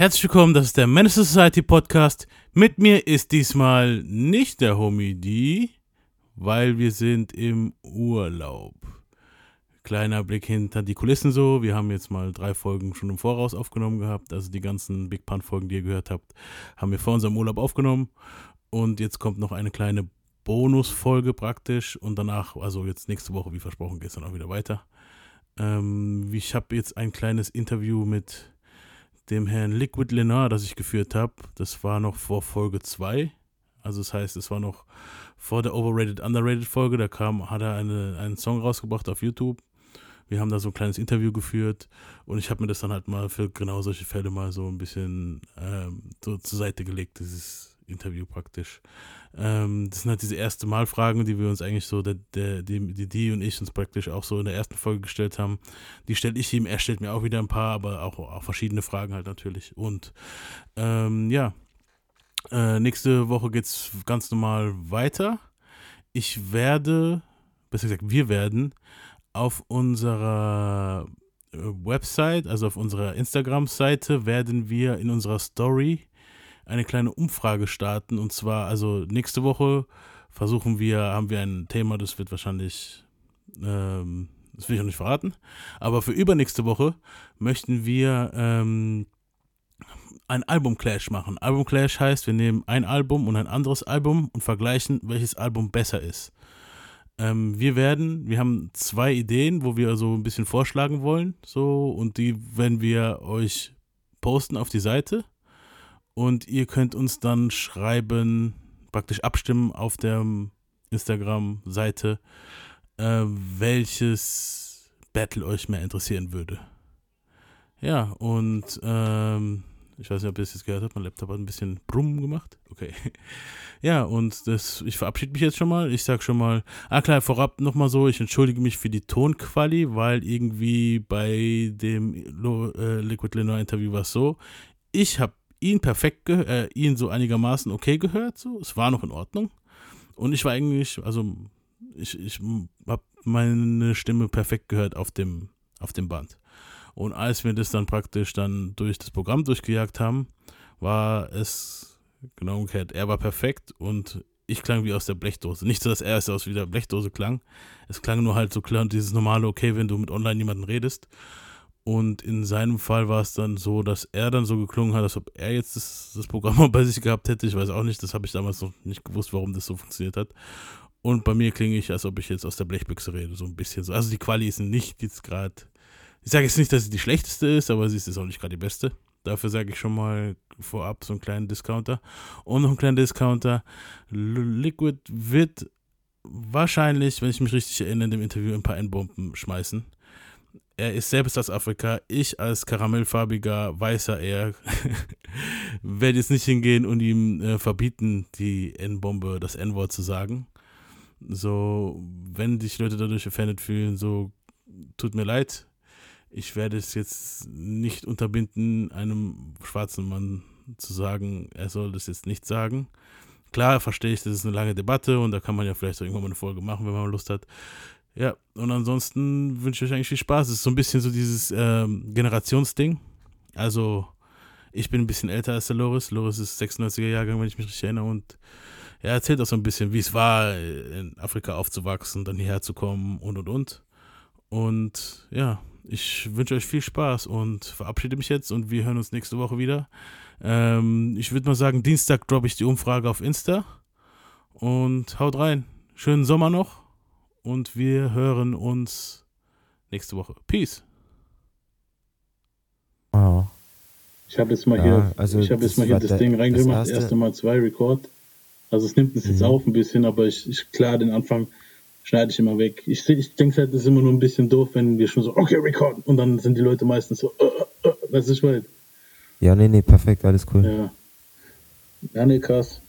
Herzlich willkommen, das ist der Menace Society Podcast. Mit mir ist diesmal nicht der Homie D, weil wir sind im Urlaub. Kleiner Blick hinter die Kulissen so. Wir haben jetzt mal drei Folgen schon im Voraus aufgenommen gehabt. Also die ganzen Big Pun Folgen, die ihr gehört habt, haben wir vor unserem Urlaub aufgenommen. Und jetzt kommt noch eine kleine Bonusfolge praktisch. Und danach, also jetzt nächste Woche, wie versprochen, geht es dann auch wieder weiter. Ähm, ich habe jetzt ein kleines Interview mit dem Herrn Liquid Lenar, das ich geführt habe, das war noch vor Folge 2. Also das heißt, es war noch vor der Overrated, Underrated Folge. Da kam, hat er eine, einen Song rausgebracht auf YouTube. Wir haben da so ein kleines Interview geführt und ich habe mir das dann halt mal für genau solche Fälle mal so ein bisschen ähm, so zur Seite gelegt, dieses Interview praktisch. Ähm, das sind halt diese erste Mal Fragen, die wir uns eigentlich so, der, der, die, die, die und ich uns praktisch auch so in der ersten Folge gestellt haben. Die stelle ich ihm, er stellt mir auch wieder ein paar, aber auch, auch verschiedene Fragen halt natürlich. Und ähm, ja, äh, nächste Woche geht es ganz normal weiter. Ich werde, besser gesagt, wir werden auf unserer äh, Website, also auf unserer Instagram-Seite, werden wir in unserer Story eine kleine Umfrage starten. Und zwar, also nächste Woche versuchen wir, haben wir ein Thema, das wird wahrscheinlich, ähm, das will ich noch nicht verraten. Aber für übernächste Woche möchten wir ähm, ein Album-Clash machen. Album-Clash heißt, wir nehmen ein Album und ein anderes Album und vergleichen, welches Album besser ist. Ähm, wir werden, wir haben zwei Ideen, wo wir so ein bisschen vorschlagen wollen, so, und die werden wir euch posten auf die Seite und ihr könnt uns dann schreiben, praktisch abstimmen auf der Instagram-Seite, äh, welches Battle euch mehr interessieren würde. Ja, und ähm, ich weiß nicht, ob ihr es jetzt gehört habt, mein Laptop hat ein bisschen Brumm gemacht. Okay. Ja, und das, ich verabschiede mich jetzt schon mal. Ich sag schon mal, ah klar, vorab nochmal so, ich entschuldige mich für die Tonquali, weil irgendwie bei dem äh, Liquid Lenoir Interview war es so, ich habe ihn perfekt, äh, ihn so einigermaßen okay gehört, so. Es war noch in Ordnung. Und ich war eigentlich, also ich, ich habe meine Stimme perfekt gehört auf dem, auf dem Band. Und als wir das dann praktisch dann durch das Programm durchgejagt haben, war es genau umgekehrt. Er war perfekt und ich klang wie aus der Blechdose. Nicht so, dass er es aus wie der Blechdose klang. Es klang nur halt so klar und dieses normale, okay, wenn du mit online jemanden redest. Und in seinem Fall war es dann so, dass er dann so geklungen hat, als ob er jetzt das, das Programm mal bei sich gehabt hätte. Ich weiß auch nicht, das habe ich damals noch nicht gewusst, warum das so funktioniert hat. Und bei mir klinge ich, als ob ich jetzt aus der Blechbüchse rede, so ein bisschen so. Also die Quali ist nicht jetzt gerade, ich sage jetzt nicht, dass sie die schlechteste ist, aber sie ist jetzt auch nicht gerade die beste. Dafür sage ich schon mal vorab so einen kleinen Discounter. Und noch einen kleinen Discounter. Liquid wird wahrscheinlich, wenn ich mich richtig erinnere, in dem Interview ein paar N-Bomben schmeißen er ist selbst aus Afrika, ich als karamellfarbiger weißer er werde jetzt nicht hingehen und ihm äh, verbieten, die N-Bombe, das N-Wort zu sagen. So, wenn sich Leute dadurch offended fühlen, so tut mir leid. Ich werde es jetzt nicht unterbinden, einem schwarzen Mann zu sagen, er soll das jetzt nicht sagen. Klar, verstehe ich, das ist eine lange Debatte und da kann man ja vielleicht irgendwann mal eine Folge machen, wenn man Lust hat. Ja, und ansonsten wünsche ich euch eigentlich viel Spaß. Es ist so ein bisschen so dieses ähm, Generationsding. Also, ich bin ein bisschen älter als der Loris. Loris ist 96er Jahrgang, wenn ich mich richtig erinnere. Und er erzählt auch so ein bisschen, wie es war, in Afrika aufzuwachsen, dann hierher zu kommen und und und. Und ja, ich wünsche euch viel Spaß und verabschiede mich jetzt und wir hören uns nächste Woche wieder. Ähm, ich würde mal sagen, Dienstag droppe ich die Umfrage auf Insta. Und haut rein. Schönen Sommer noch und wir hören uns nächste Woche. Peace. Oh. Ich habe jetzt mal ja, hier, also ich habe jetzt mal hier das Ding reingemacht, das erste Mal zwei Record. Also es nimmt es jetzt mhm. auf ein bisschen, aber ich, ich klar, den Anfang schneide ich immer weg. Ich, ich denke halt, das ist immer nur ein bisschen doof, wenn wir schon so, okay, Record. Und dann sind die Leute meistens so, uh, uh, du, ich weiß. Ja, nee, nee, perfekt, alles cool. Ja. Ja, nee, krass.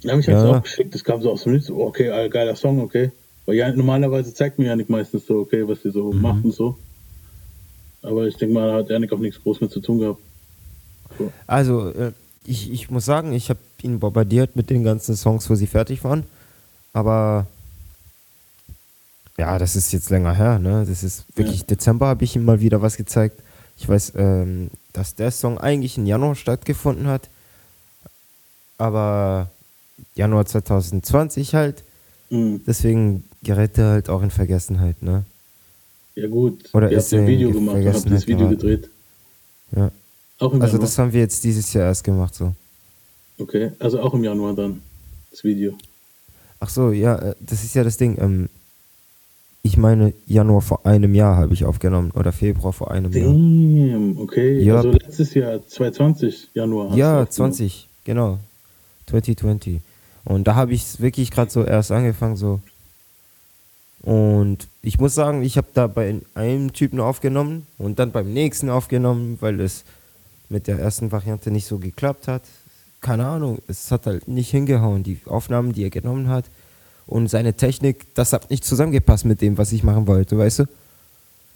Ja, mich ja. hat es auch geschickt, es kam so aus dem Lied, so, okay, geiler Song, okay. Weil ja, normalerweise zeigt mir Janik meistens so, okay, was die so mhm. macht und so. Aber ich denke mal, da hat Janik auch nichts groß mit zu tun gehabt. So. Also, äh, ich, ich muss sagen, ich habe ihn bombardiert mit den ganzen Songs, wo sie fertig waren. Aber ja, das ist jetzt länger her, ne? Das ist wirklich ja. Dezember habe ich ihm mal wieder was gezeigt. Ich weiß, ähm, dass der Song eigentlich im Januar stattgefunden hat, aber Januar 2020 halt. Mhm. Deswegen gerät er halt auch in Vergessenheit, ne? Ja gut, Oder ihr ist habt ein Video gemacht, ihr habt das Video gedreht. Ja. Auch im also Januar. das haben wir jetzt dieses Jahr erst gemacht so. Okay, also auch im Januar dann, das Video. Ach so, ja, äh, das ist ja das Ding. Ähm, ich meine, Januar vor einem Jahr habe ich aufgenommen oder Februar vor einem Damn, Jahr. okay. Ja. Also letztes Jahr, 2020, Januar. Ja, 20, genau. 2020. Und da habe ich es wirklich gerade so erst angefangen, so. Und ich muss sagen, ich habe da bei einem Typen aufgenommen und dann beim nächsten aufgenommen, weil es mit der ersten Variante nicht so geklappt hat. Keine Ahnung, es hat halt nicht hingehauen. Die Aufnahmen, die er genommen hat, und seine Technik, das hat nicht zusammengepasst mit dem, was ich machen wollte, weißt du?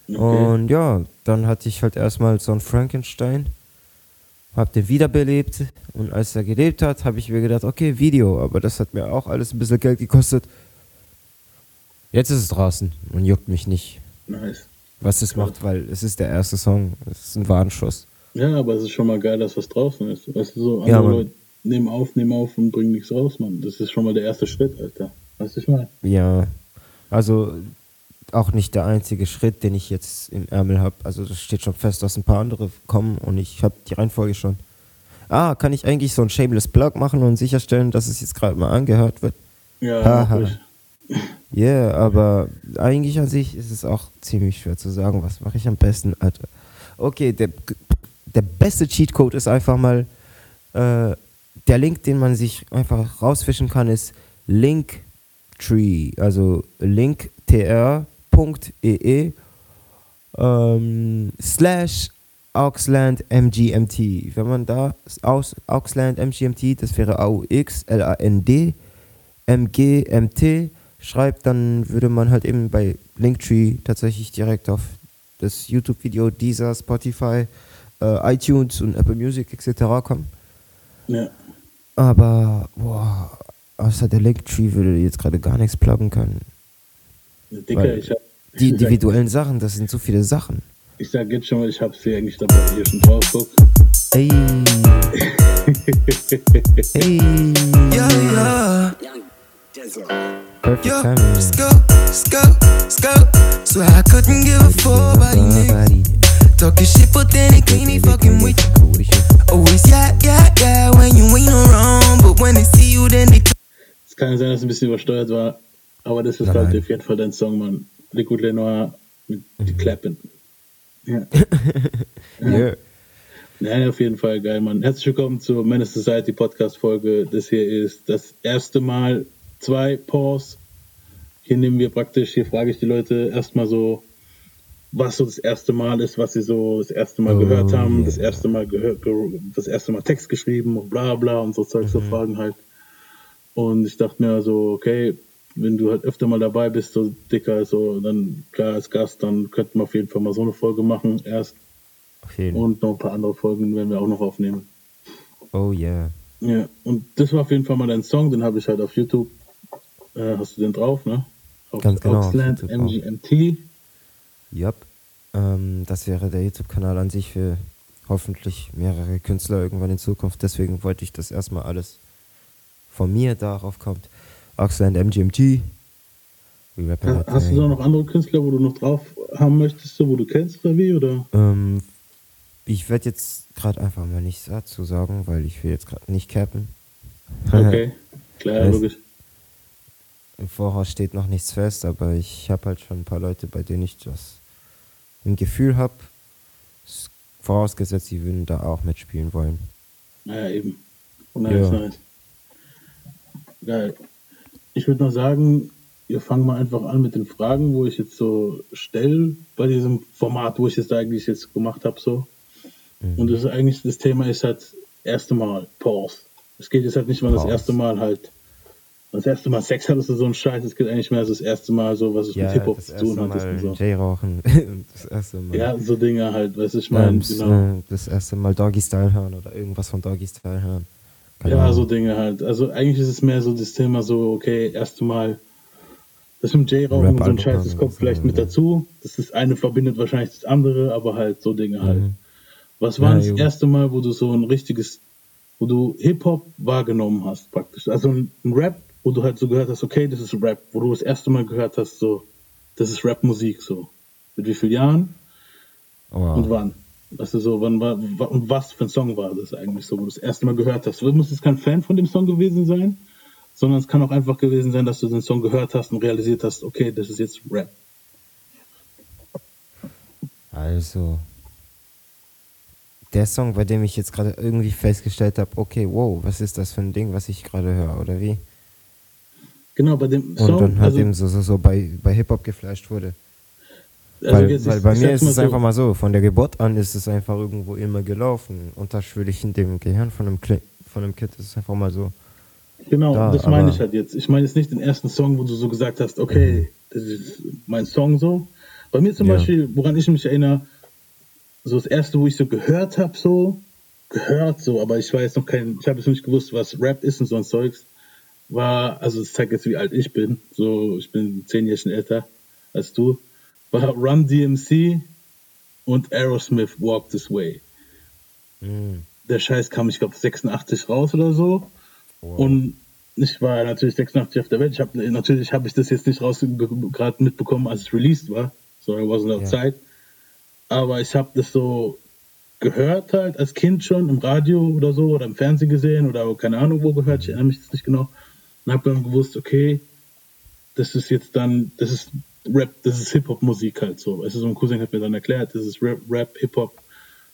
Okay. Und ja, dann hatte ich halt erstmal so einen Frankenstein, hab den wiederbelebt und als er gelebt hat, habe ich mir gedacht, okay, Video, aber das hat mir auch alles ein bisschen Geld gekostet. Jetzt ist es draußen und juckt mich nicht. Nice. Was es macht, weil es ist der erste Song, es ist ein Warnschuss. Ja, aber es ist schon mal geil, dass was draußen ist. Weißt du, so andere ja, Leute nehmen auf, nehmen auf und bringen nichts raus, Mann. Das ist schon mal der erste Schritt, Alter. Weißt du, ich meine? Ja, also auch nicht der einzige Schritt, den ich jetzt im Ärmel habe. Also das steht schon fest, dass ein paar andere kommen und ich habe die Reihenfolge schon. Ah, kann ich eigentlich so ein Shameless Plug machen und sicherstellen, dass es jetzt gerade mal angehört wird? Ja, Haha. Ja, yeah, aber eigentlich an sich ist es auch ziemlich schwer zu sagen, was mache ich am besten, Alter. Okay, der, der beste Cheatcode ist einfach mal, äh, der Link, den man sich einfach rausfischen kann, ist Link Tree, also linktr.ee ähm, slash Auxland MGMT. Wenn man da aus Auxland MGMT, das wäre AUX LAND MGMT schreibt, dann würde man halt eben bei Linktree tatsächlich direkt auf das YouTube-Video dieser Spotify, äh, iTunes und Apple Music etc. kommen. Ja. Aber, boah, außer der Linktree würde jetzt gerade gar nichts pluggen können. Dicker, ich hab, die individuellen Sachen, das sind so viele Sachen. Ich sag jetzt schon mal, ich hab's hier eigentlich dabei hier schon drauf. Guck. Ey. Ey. Ja, ja. Perfect Yo, timing. Let's go, let's go, let's go. So I couldn't give a fuck about you. Talking shit, but then it clean fucking with you. Always yeah, yeah, yeah, when you ain't around. But when they see you, then they kann sein, dass es ein bisschen übersteuert war, aber das ist halt auf jeden Fall dein Song, Mann. Liquid Lenoir mit mhm. die Klappen. Ja. ja. yeah. Nein, auf jeden Fall geil, Mann. Herzlich willkommen zur Menace Society Podcast Folge. Das hier ist das erste Mal zwei Pause. Hier nehmen wir praktisch, hier frage ich die Leute erstmal so, was so das erste Mal ist, was sie so das erste Mal oh, gehört haben, yeah. das erste Mal gehört, das erste Mal Text geschrieben und bla bla und so Zeug, mhm. so Fragen halt. Und ich dachte mir so, okay, wenn du halt öfter mal dabei bist, so dicker, so dann klar als Gast, dann könnten wir auf jeden Fall mal so eine Folge machen erst. Und noch ein paar andere Folgen werden wir auch noch aufnehmen. Oh yeah. Ja, und das war auf jeden Fall mal dein Song, den habe ich halt auf YouTube. Äh, hast du den drauf, ne? Auf Ganz genau. Oxland MGMT. Yep. Ähm, das wäre der YouTube-Kanal an sich für hoffentlich mehrere Künstler irgendwann in Zukunft. Deswegen wollte ich das erstmal alles von mir darauf kommt. Oxland MGMG. Ha, hast du da noch andere Künstler, wo du noch drauf haben möchtest, wo du kennst oder wie? Oder? Ähm, ich werde jetzt gerade einfach mal nichts dazu sagen, weil ich will jetzt gerade nicht cappen. Okay, klar, logisch. Im Voraus steht noch nichts fest, aber ich habe halt schon ein paar Leute, bei denen ich das im Gefühl habe, vorausgesetzt, sie würden da auch mitspielen wollen. Naja, eben. Nice, ja. nice. Geil. Ich würde noch sagen, wir fangen mal einfach an mit den Fragen, wo ich jetzt so stelle bei diesem Format, wo ich es eigentlich jetzt gemacht habe. So. Mhm. Und das ist eigentlich, das Thema ist halt das erste Mal Pause. Es geht jetzt halt nicht mal das erste Mal halt, das erste Mal Sex hattest du so ein Scheiß, es geht eigentlich mehr das erste Mal so, was es ja, mit Hip-Hop zu tun hat. Und so. J-Rauchen, das erste Mal. Ja, so Dinge halt, weißt du, ich meine, genau. Das erste Mal Doggy-Style hören oder irgendwas von Doggy-Style hören. Keine ja, Ahnung. so Dinge halt. Also eigentlich ist es mehr so das Thema so, okay, erste Mal Das mit J-Rauchen und so ein Scheiß, das kommt vielleicht mit dazu. Das ist eine verbindet wahrscheinlich das andere, aber halt so Dinge halt. Mhm. Was war ja, das erste Mal, wo du so ein richtiges, wo du Hip-Hop wahrgenommen hast, praktisch? Also ein Rap, wo du halt so gehört hast, okay, das ist Rap, wo du das erste Mal gehört hast, so, das ist Rap-Musik, so. Mit wie vielen Jahren? Wow. Und wann? Weißt du, so, wann war, und was für ein Song war das eigentlich so, wo du das erste Mal gehört hast? Du musst jetzt kein Fan von dem Song gewesen sein, sondern es kann auch einfach gewesen sein, dass du den Song gehört hast und realisiert hast, okay, das ist jetzt Rap. Also, der Song, bei dem ich jetzt gerade irgendwie festgestellt habe, okay, wow, was ist das für ein Ding, was ich gerade höre, oder wie? Genau, bei dem Song. Und dann halt also, eben so, so, so bei, bei Hip-Hop geflasht wurde. Also weil, weil bei mir ist es so einfach mal so, von der Geburt an ist es einfach irgendwo immer gelaufen. Unterschwellig in dem Gehirn von einem, von einem Kind ist es einfach mal so. Genau, da, das meine ich halt jetzt. Ich meine jetzt nicht den ersten Song, wo du so gesagt hast, okay, mhm. das ist mein Song so. Bei mir zum ja. Beispiel, woran ich mich erinnere, so das erste, wo ich so gehört habe, so, gehört so, aber ich jetzt noch kein, ich habe jetzt nicht gewusst, was Rap ist und so ein Zeugs, war, also es zeigt jetzt, wie alt ich bin, so, ich bin zehn Jahre älter als du, war Run DMC und Aerosmith Walk This Way. Mhm. Der Scheiß kam, ich glaube, 86 raus oder so. Wow. Und ich war natürlich 86 auf der Welt. Ich hab, natürlich habe ich das jetzt nicht raus gerade mitbekommen, als es released war. So, I wasn't outside. Ja aber ich habe das so gehört halt als Kind schon im Radio oder so oder im Fernsehen gesehen oder keine Ahnung wo gehört, ich erinnere mich jetzt nicht genau. Und habe dann gewusst, okay, das ist jetzt dann, das ist Rap, das ist Hip-Hop-Musik halt so. Also so ein Cousin hat mir dann erklärt, das ist Rap, Rap Hip-Hop.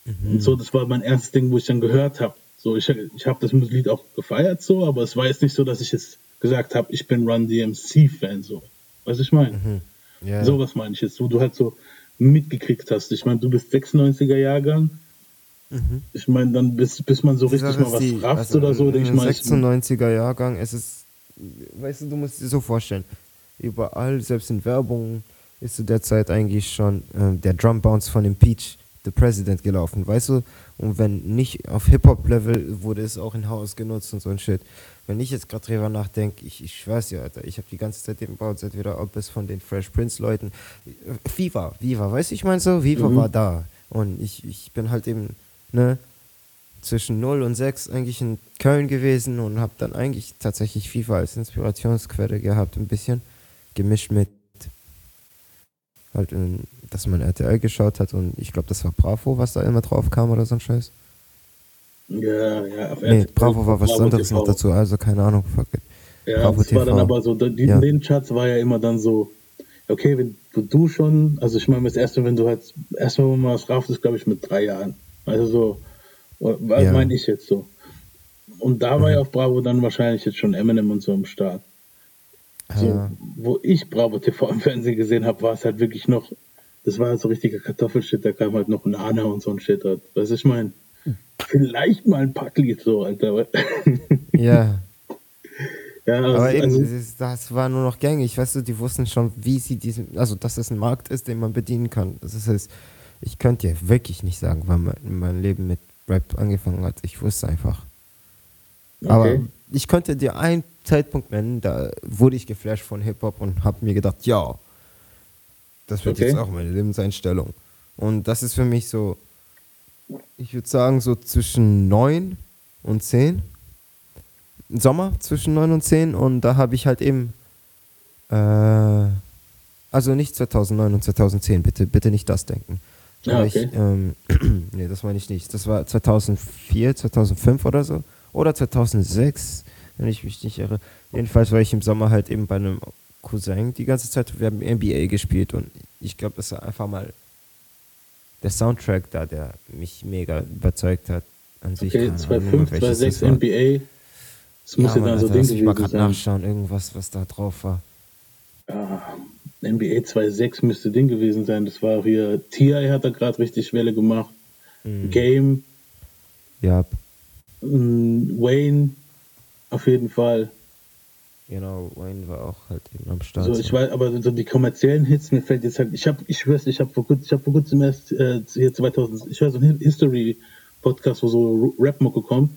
Mhm. Und so, das war mein erstes Ding, wo ich dann gehört habe. So, ich, ich habe das Lied auch gefeiert so, aber es war jetzt nicht so, dass ich jetzt gesagt habe, ich bin Run DMC-Fan so. Was ich meine? Mhm. Ja. So was meine ich jetzt, wo du halt so mitgekriegt hast. Ich meine, du bist 96er Jahrgang. Mhm. Ich meine, dann bis, bis man so richtig mal was die, rafft also oder so, denke ich mal. 96er Jahrgang, es ist, weißt du, du musst dir so vorstellen, überall, selbst in Werbung, ist zu der Zeit eigentlich schon äh, der Drum Bounce von dem Peach, The President, gelaufen, weißt du? Und wenn nicht auf Hip-Hop-Level, wurde es auch in Haus genutzt und so ein Shit wenn ich jetzt gerade drüber nachdenke, ich, ich schwör's dir, Alter, ich habe die ganze Zeit den Bau seit wieder ob es von den Fresh Prince Leuten. Viva, Viva, weißt du, ich meine so, Viva mhm. war da. Und ich, ich bin halt eben, ne, zwischen 0 und 6 eigentlich in Köln gewesen und habe dann eigentlich tatsächlich FIFA als Inspirationsquelle gehabt, ein bisschen gemischt mit halt, in, dass man RTL geschaut hat und ich glaube, das war Bravo, was da immer drauf kam oder so ein Scheiß. Ja, ja. Auf nee, Bravo war was Bravo anderes TV. noch dazu, also keine Ahnung. Fuck it. Ja, Bravo das TV. war dann aber so, die, ja. den Charts war ja immer dann so, okay, wenn du schon, also ich meine, das erste, wenn du halt, erstmal, wenn man was raft, ist glaube ich mit drei Jahren. Also so, was ja. meine ich jetzt so? Und da war mhm. ja auf Bravo dann wahrscheinlich jetzt schon Eminem und so im Start. So, ja. Wo ich Bravo TV im Fernsehen gesehen habe, war es halt wirklich noch, das war halt so richtiger Kartoffelshit, da kam halt noch Nana und so ein Shit. Weißt du, ich meine? Vielleicht mal ein Packlied so, Alter. Ja. ja also, Aber eben, also, das war nur noch gängig, weißt du, die wussten schon, wie sie diesen, also dass es ein Markt ist, den man bedienen kann. Das ist, ich könnte dir wirklich nicht sagen, wann mein, mein Leben mit Rap angefangen hat. Ich wusste einfach. Okay. Aber ich könnte dir einen Zeitpunkt nennen, da wurde ich geflasht von Hip-Hop und habe mir gedacht, ja, das wird okay. jetzt auch meine Lebenseinstellung. Und das ist für mich so, ich würde sagen, so zwischen 9 und 10. Sommer zwischen 9 und 10 und da habe ich halt eben, äh, also nicht 2009 und 2010, bitte, bitte nicht das denken. Ja, okay. ich, ähm, nee, das meine ich nicht. Das war 2004, 2005 oder so. Oder 2006, wenn ich mich nicht irre. Jedenfalls war ich im Sommer halt eben bei einem Cousin die ganze Zeit. Wir haben NBA gespielt und ich glaube, das war einfach mal der Soundtrack da, der mich mega überzeugt hat an sich. Okay, 2.5, 2.6 NBA. Das muss ja, ja dann so Ding gewesen Ich mal gerade nachschauen, irgendwas, was da drauf war. Ja, NBA 2.6 müsste Ding gewesen sein. Das war hier, T.I. hat da gerade richtig Welle gemacht. Mhm. Game. Ja. Mm, Wayne, auf jeden Fall. Genau, Wayne war auch halt eben am Start. So, ich weiß, aber so die kommerziellen Hits, mir fällt jetzt halt, ich habe, ich schwör's, ich habe vor, kurz, ich hab vor kurzem erst äh, hier 2000, ich höre so einen History-Podcast, wo so Rap-Mucke kommt.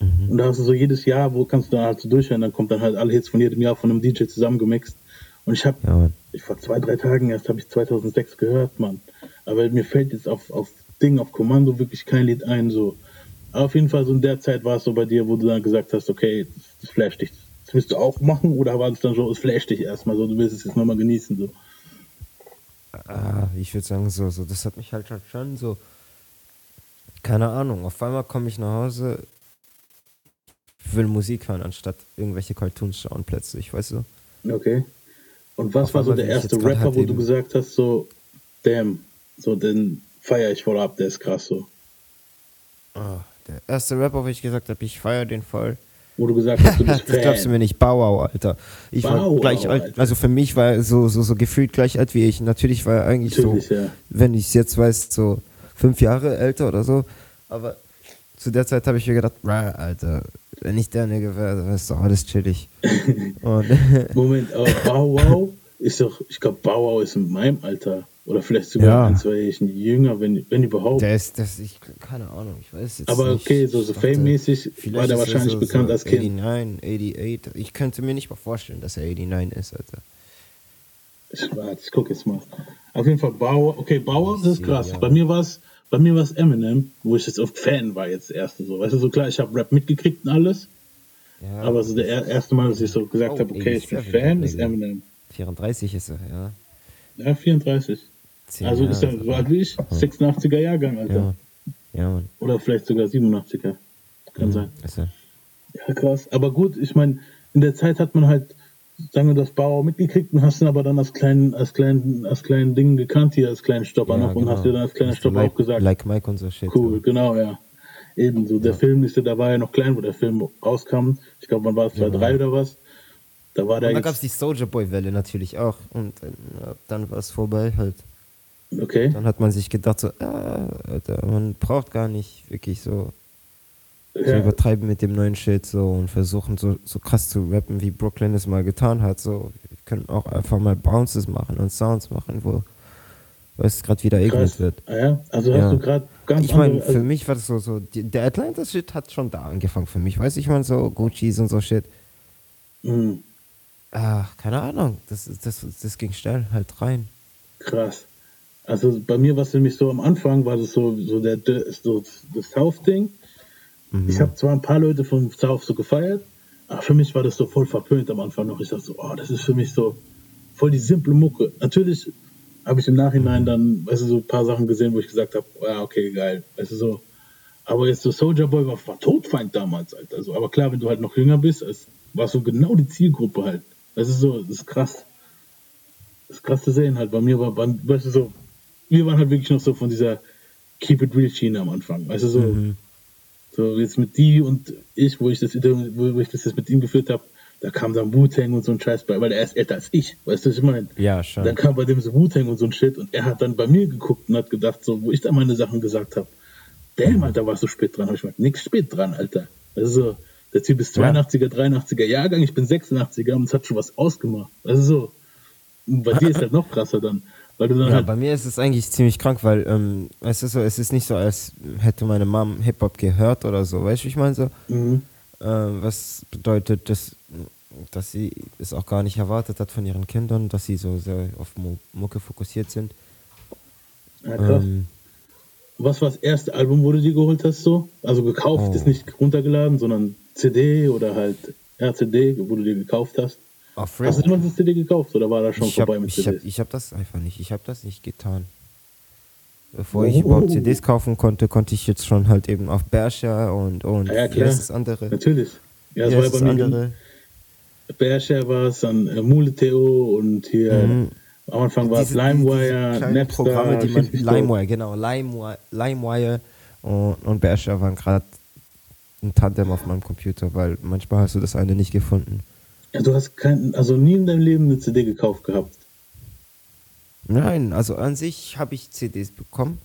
Mhm. Und da hast du so jedes Jahr, wo kannst du da halt so durchhören, dann kommt dann halt alle Hits von jedem Jahr von einem DJ zusammengemixt. Und ich habe, ja, ich vor zwei, drei Tagen erst habe ich 2006 gehört, Mann. Aber mir fällt jetzt auf, auf Ding, auf Kommando wirklich kein Lied ein, so. Aber auf jeden Fall so in der Zeit war es so bei dir, wo du dann gesagt hast, okay, das, das flasht dich. Das willst du auch machen oder war es dann so, es flasht dich erstmal so, du willst es jetzt nochmal genießen, so? Ah, ich würde sagen, so, so, das hat mich halt schon so, keine Ahnung, auf einmal komme ich nach Hause, will Musik hören, anstatt irgendwelche Cartoons schauen plötzlich, weißt du? Okay. Und was auf war so der erste Rapper, halt wo du gesagt hast, so, damn, so den feiere ich voll ab, der ist krass so. Oh, der erste Rapper, wo ich gesagt habe, ich feiere den voll. Wo du gesagt hast, du bist Das glaubst du mir nicht, Bauau, Alter. Ich Bauau, war gleich alt, also für mich war er so, so, so gefühlt gleich alt wie ich. Natürlich war er eigentlich Natürlich, so, ja. wenn ich es jetzt weiß, so fünf Jahre älter oder so. Aber zu der Zeit habe ich mir gedacht, Alter, wenn ich der Nigga wäre, dann ist doch alles chillig. Moment, aber Bauau ist doch, ich glaube, Bauau ist in meinem Alter. Oder vielleicht sogar ja. ein, zwei Jährchen jünger, wenn, wenn überhaupt. Der ist, das, ich, keine Ahnung, ich weiß jetzt Aber nicht. okay, so, so fame-mäßig war der wahrscheinlich so, bekannt so als Kind. 89, 88. Ich könnte mir nicht mal vorstellen, dass er 89 ist, Alter. Ich, warte, ich gucke jetzt mal. Auf jeden Fall Bauer. Okay, Bauer, das ist krass. Ja. Bei mir war es bei mir war es Eminem, wo ich jetzt oft Fan war, jetzt erste so. Weißt du, so klar, ich habe Rap mitgekriegt und alles. Ja, aber so der erste Mal, dass ich so gesagt oh, habe, okay, ich bin Fan, ist Eminem. 34 ist er, ja. Ja, 34. Zehn also ist er so alt wie ich, 86er Jahrgang, Alter. Ja, ja Mann. Oder vielleicht sogar 87er. Kann mhm, sein. Ist er. Ja, krass. Aber gut, ich meine, in der Zeit hat man halt, sagen wir, das Bauer mitgekriegt und hast ihn aber dann als kleinen, als kleinen, als kleinen Ding gekannt hier, als kleinen Stopper ja, noch genau. und hast dir dann als kleiner Stopper like, auch gesagt. Like Mike und so shit. Cool, ja. genau, ja. Ebenso. Der ja. Film ist ja, da war ja noch klein, wo der Film rauskam. Ich glaube, man war es 2003 oder was. Da war der. Und da gab es die Soldier Boy Welle natürlich auch. Und äh, dann war es vorbei halt. Okay. Dann hat man sich gedacht, so, ah, Alter, man braucht gar nicht wirklich so, ja. so übertreiben mit dem neuen Shit so und versuchen so, so krass zu rappen, wie Brooklyn es mal getan hat. So, wir können auch einfach mal Bounces machen und Sounds machen, wo es gerade wieder ignet wird. Ah, ja? Also ja. hast du gerade ganz Ich meine, für also mich war das so, so die, der Atlanta-Shit hat schon da angefangen für mich. Weiß ich mal so, Gucci's und so Shit. Mhm. Ach, keine Ahnung. Das, das, das ging schnell halt rein. Krass. Also bei mir war es nämlich so am Anfang, war das so, so der, so das South-Ding. Mhm. Ich habe zwar ein paar Leute vom South so gefeiert, aber für mich war das so voll verpönt am Anfang noch. Ich dachte so, oh, das ist für mich so voll die simple Mucke. Natürlich habe ich im Nachhinein dann, weißt du, so ein paar Sachen gesehen, wo ich gesagt habe, ja, okay, geil. Weißt du, so. Aber jetzt so Soldier Boy war, war Todfeind damals, Alter. Also, aber klar, wenn du halt noch jünger bist, es war so genau die Zielgruppe halt. Das ist so, das ist krass. Das ist krass zu sehen halt. Bei mir war, weißt du, so, wir waren halt wirklich noch so von dieser Keep It Real Schiene am Anfang. Weißt du, so, mhm. So jetzt mit die und ich, wo ich das, wo ich das jetzt mit ihm geführt habe, da kam dann Wu-Tang und so ein Scheiß bei, weil er ist älter als ich. Weißt du, was ich meine? Ja, schon. Dann kam bei dem so Wu-Tang und so ein Shit und er hat dann bei mir geguckt und hat gedacht, so, wo ich da meine Sachen gesagt habe, damn, Alter, warst du spät dran. Hab ich gesagt, nix spät dran, Alter. Also, der Typ ist 82er, 83er Jahrgang, ich bin 86er und es hat schon was ausgemacht. Also so. Und bei dir ist halt noch krasser dann. Weil du dann ja, halt bei mir ist es eigentlich ziemlich krank, weil ähm, es ist so, es ist nicht so, als hätte meine Mom Hip-Hop gehört oder so, weißt du, ich meine so. Mhm. Ähm, was bedeutet, dass, dass sie es auch gar nicht erwartet hat von ihren Kindern, dass sie so sehr auf Mucke fokussiert sind. Ja, krass. Ähm, was war das erste Album, wo du dir geholt hast, so? Also gekauft, oh. ist nicht runtergeladen, sondern CD oder halt RCD, wo du dir gekauft hast? Auf hast du das CD gekauft oder war das schon ich vorbei hab, mit CDs? Ich habe hab das einfach nicht. Ich habe das nicht getan. Bevor oh. ich überhaupt CDs kaufen konnte, konnte ich jetzt schon halt eben auf Bersha und, und ja, klar. das andere. Natürlich. Ja, das war ja bei mir andere. Bersha war es, dann äh, Mule.to und hier mhm. am Anfang war es LimeWire, Napster. Programme, die man, LimeWire, genau, LimeWire, LimeWire und, und Bersha waren gerade ein Tandem auf meinem Computer, weil manchmal hast du das eine nicht gefunden. Ja, du hast kein, also nie in deinem Leben eine CD gekauft gehabt. Nein, also an sich habe ich CDs bekommen,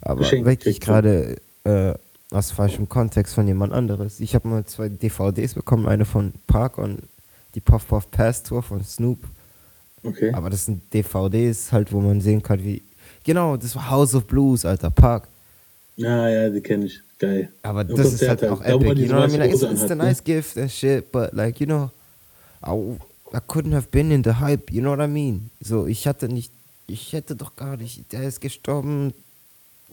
aber Geschenk wirklich gerade äh, aus falschem Kontext von jemand anderes. Ich habe mal zwei DVDs bekommen, eine von Park und die Puff Puff Pass Tour von Snoop. Okay. Aber das sind DVDs halt, wo man sehen kann, wie. Genau, das war House of Blues, Alter, Park. Ja, ja, die kenne ich. Geil. Aber das ist halt auch epic. You know what I mean? Like, it's, it's a nice gift and shit, but like, you know, I, I couldn't have been in the hype, you know what I mean? So, ich hatte nicht, ich hätte doch gar nicht, der ist gestorben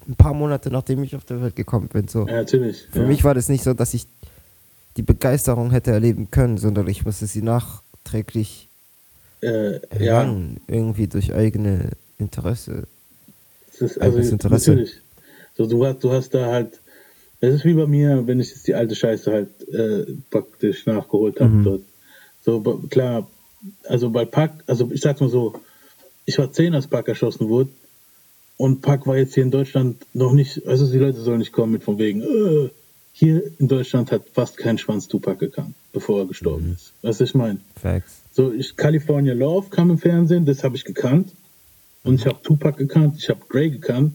ein paar Monate nachdem ich auf der Welt gekommen bin. So. Ja, natürlich. Für ja. mich war das nicht so, dass ich die Begeisterung hätte erleben können, sondern ich musste sie nachträglich äh, ja. irgendwie durch eigene Interesse. Das ist also Interesse. Natürlich. So, du, hast, du hast da halt, es ist wie bei mir, wenn ich jetzt die alte Scheiße halt äh, praktisch nachgeholt habe. Mhm. So, klar, also bei Pack, also ich sag's mal so, ich war zehn, als Pack erschossen wurde. Und Pack war jetzt hier in Deutschland noch nicht, also die Leute sollen nicht kommen mit von wegen, äh, hier in Deutschland hat fast kein Schwanz Tupac gekannt, bevor er gestorben mhm. ist. Was ich meine? Facts. So, ich, California Love kam im Fernsehen, das habe ich gekannt. Und ich habe Tupac gekannt, ich habe Gray gekannt.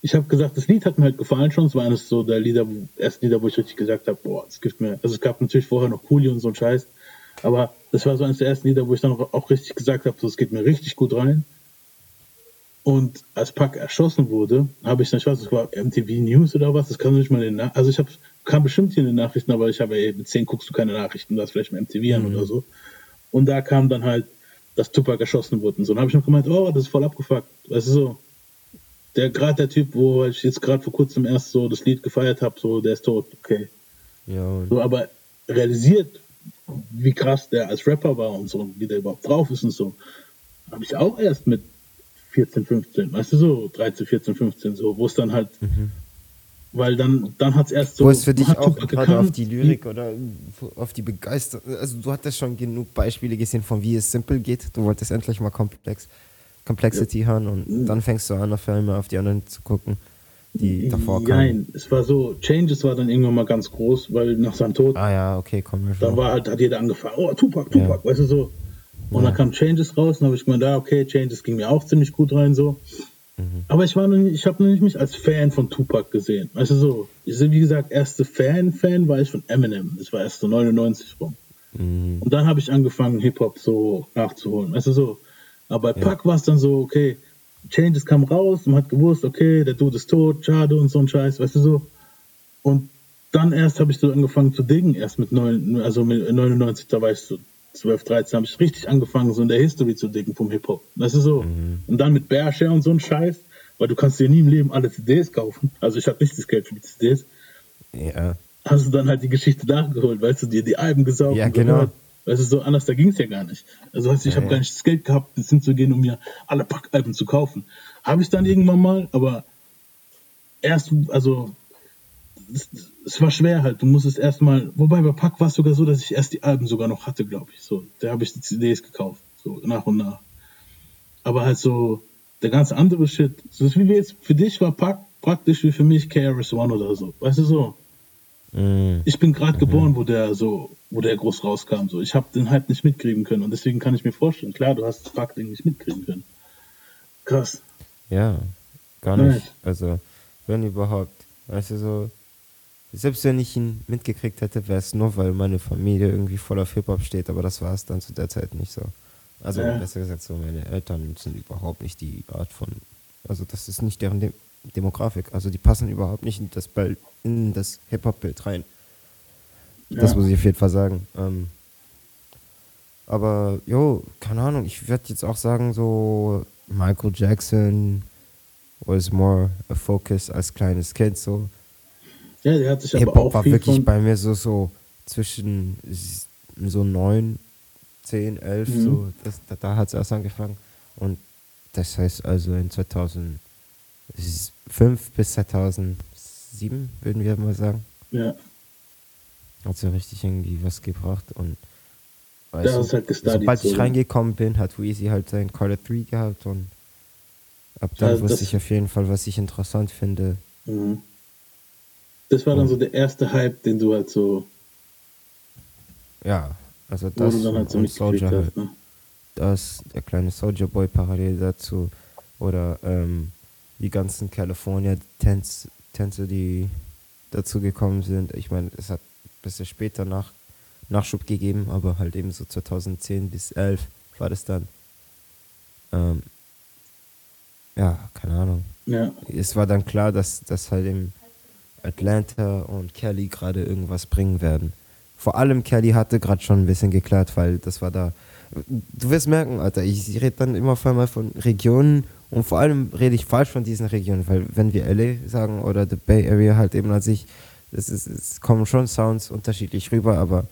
Ich habe gesagt, das Lied hat mir halt gefallen schon. Es war eines so der Lieder, ersten Lieder, wo ich richtig gesagt habe, boah, es gibt mir. Also es gab natürlich vorher noch Coolio und so ein Scheiß. Aber das war so eines der ersten Lieder, wo ich dann auch richtig gesagt habe, so, es geht mir richtig gut rein. Und als Pack erschossen wurde, habe ich, ich weiß, es war MTV News oder was, das kann nicht mal in den Also ich habe, kam bestimmt hier in den Nachrichten, aber ich habe, ey, mit 10 guckst du keine Nachrichten, du hast vielleicht mal MTV an mhm. oder so. Und da kam dann halt, dass Tupac erschossen wurde und so. Und habe ich noch gemeint, oh, das ist voll abgefuckt. Weißt du so, der gerade der Typ, wo ich jetzt gerade vor kurzem erst so das Lied gefeiert habe, so, der ist tot, okay. Ja. So, aber realisiert, wie krass der als Rapper war und so, wie der überhaupt drauf ist und so, habe ich auch erst mit 14, 15, weißt du so, 13, 14, 15, so, wo es dann halt, mhm. weil dann, dann hat es erst so. Wo es für dich auch gerade auf die Lyrik oder auf die Begeisterung, also du hattest schon genug Beispiele gesehen, von wie es simpel geht, du wolltest endlich mal komplex, Complexity ja. hören und mhm. dann fängst du an, auf einmal auf die anderen zu gucken die davor kamen. Nein, es war so, Changes war dann irgendwann mal ganz groß, weil nach seinem Tod. Ah ja, okay, komm. Da war halt, hat jeder angefangen, oh, Tupac, Tupac, ja. weißt du so. Und ja. dann kam Changes raus und habe ich gemeint, ah, okay, Changes ging mir auch ziemlich gut rein so. Mhm. Aber ich war noch nicht, ich habe noch nicht mich als Fan von Tupac gesehen. Weißt du so, ich bin wie gesagt, erste Fan, Fan war ich von Eminem. Das war erst so 99 rum. Mhm. Und dann habe ich angefangen, Hip-Hop so nachzuholen. Weißt du so. Aber bei ja. Pac war es dann so, okay, Changes kam raus, man hat gewusst, okay, der Dude ist tot, schade und so ein Scheiß, weißt du so. Und dann erst habe ich so angefangen zu dingen, erst mit neun, also mit 99, da war ich so 12, 13 habe ich richtig angefangen, so in der History zu dicken vom Hip-Hop. Das ist so. Mhm. Und dann mit Bearshare und so ein Scheiß, weil du kannst dir nie im Leben alle CDs kaufen. Also ich habe nicht das Geld für die CDs. Ja. Hast du dann halt die Geschichte nachgeholt, weißt du, dir die Alben gesaugt. Ja, genau. Gehört. Weißt du, so anders, da ging es ja gar nicht. Also weißt du, ich ja, habe ja. gar nicht das Geld gehabt, das hinzugehen, um mir alle Packalben zu kaufen. Habe ich dann irgendwann mal, aber erst, also es, es, war schwer halt. Du musstest erstmal, wobei bei Pack war es sogar so, dass ich erst die Alben sogar noch hatte, glaube ich. So, da habe ich die CDs gekauft, so nach und nach. Aber halt so, der ganze andere Shit, so wie wir jetzt, für dich war Pack praktisch wie für mich KRS One oder so. Weißt du so? Mm. Ich bin gerade mhm. geboren, wo der so, wo der groß rauskam. So, ich habe den halt nicht mitkriegen können und deswegen kann ich mir vorstellen, klar, du hast das Pack-Ding nicht mitkriegen können. Krass. Ja, gar nicht. Nein. Also, wenn überhaupt. Weißt du so, selbst wenn ich ihn mitgekriegt hätte, wäre es nur, weil meine Familie irgendwie voll auf Hip-Hop steht, aber das war es dann zu der Zeit nicht so. Also ja. besser gesagt, so meine Eltern sind überhaupt nicht die Art von, also das ist nicht deren De Demografik, also die passen überhaupt nicht in das, in das Hip-Hop-Bild rein. Ja. Das muss ich auf jeden Fall sagen. Ähm, aber, jo, keine Ahnung, ich werde jetzt auch sagen, so Michael Jackson was more a focus als kleines Kind, so ja, der hat sich aber auch war wirklich bei mir so, so zwischen so neun, zehn, elf, mhm. so, das, da, da hat es erst angefangen. Und das heißt also in 2005 bis 2007, würden wir mal sagen. Ja. Hat so richtig irgendwie was gebracht und weißt du, halt sobald ich so. reingekommen bin, hat Weezy halt sein Call 3 gehabt und ab dann ja, wusste ich auf jeden Fall, was ich interessant finde. Mhm. Das war dann so der erste Hype, den du halt so. Ja, also das wo du dann halt so Soldier hast, halt. ne? Das, der kleine Soldier Boy parallel dazu. Oder ähm, die ganzen California-Tänze, Tänze, die dazu gekommen sind. Ich meine, es hat ein bisschen später nach, Nachschub gegeben, aber halt eben so 2010 bis 11 war das dann. Ähm, ja, keine Ahnung. Ja. Es war dann klar, dass das halt eben Atlanta und Kelly gerade irgendwas bringen werden. vor allem Kelly hatte gerade schon ein bisschen geklärt, weil das war da. Du wirst merken, Alter, ich rede dann immer vor allem von Regionen und vor allem rede ich falsch von diesen Regionen, weil wenn wir LA sagen oder the Bay Area halt eben an sich, es, ist, es kommen schon Sounds unterschiedlich rüber, aber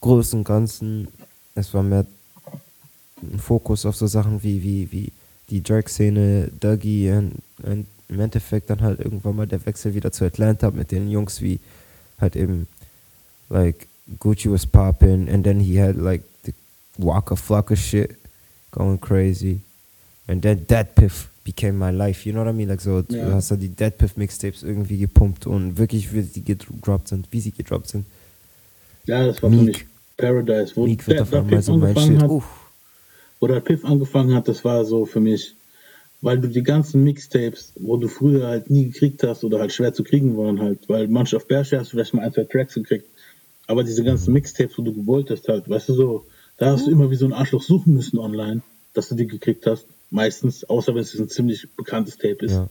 großen ganzen, es war mehr ein Fokus auf so Sachen wie, wie, wie die Jerk-Szene, Dougie und, und im Endeffekt dann halt irgendwann mal der Wechsel wieder zu Atlanta mit den Jungs wie halt eben like Gucci was popping and then he had like the Waka Flocka shit going crazy and then Dead Piff became my life, you know what I mean? Like so, ja. du hast ja die Dead Piff Mixtapes irgendwie gepumpt und wirklich wie sie gedroppt sind, wie sie gedroppt sind. Ja, das war Meek. für mich Paradise, wo Meek der, der Piff so angefangen hat. Uff. Wo der Piff angefangen hat, das war so für mich weil du die ganzen Mixtapes, wo du früher halt nie gekriegt hast oder halt schwer zu kriegen waren halt, weil manche auf Bärsch hast du vielleicht mal ein, zwei Tracks gekriegt, aber diese ganzen Mixtapes, wo du gewollt hast halt, weißt du so, da hast du immer wie so ein Arschloch suchen müssen online, dass du die gekriegt hast, meistens, außer wenn es ein ziemlich bekanntes Tape ist. Ja.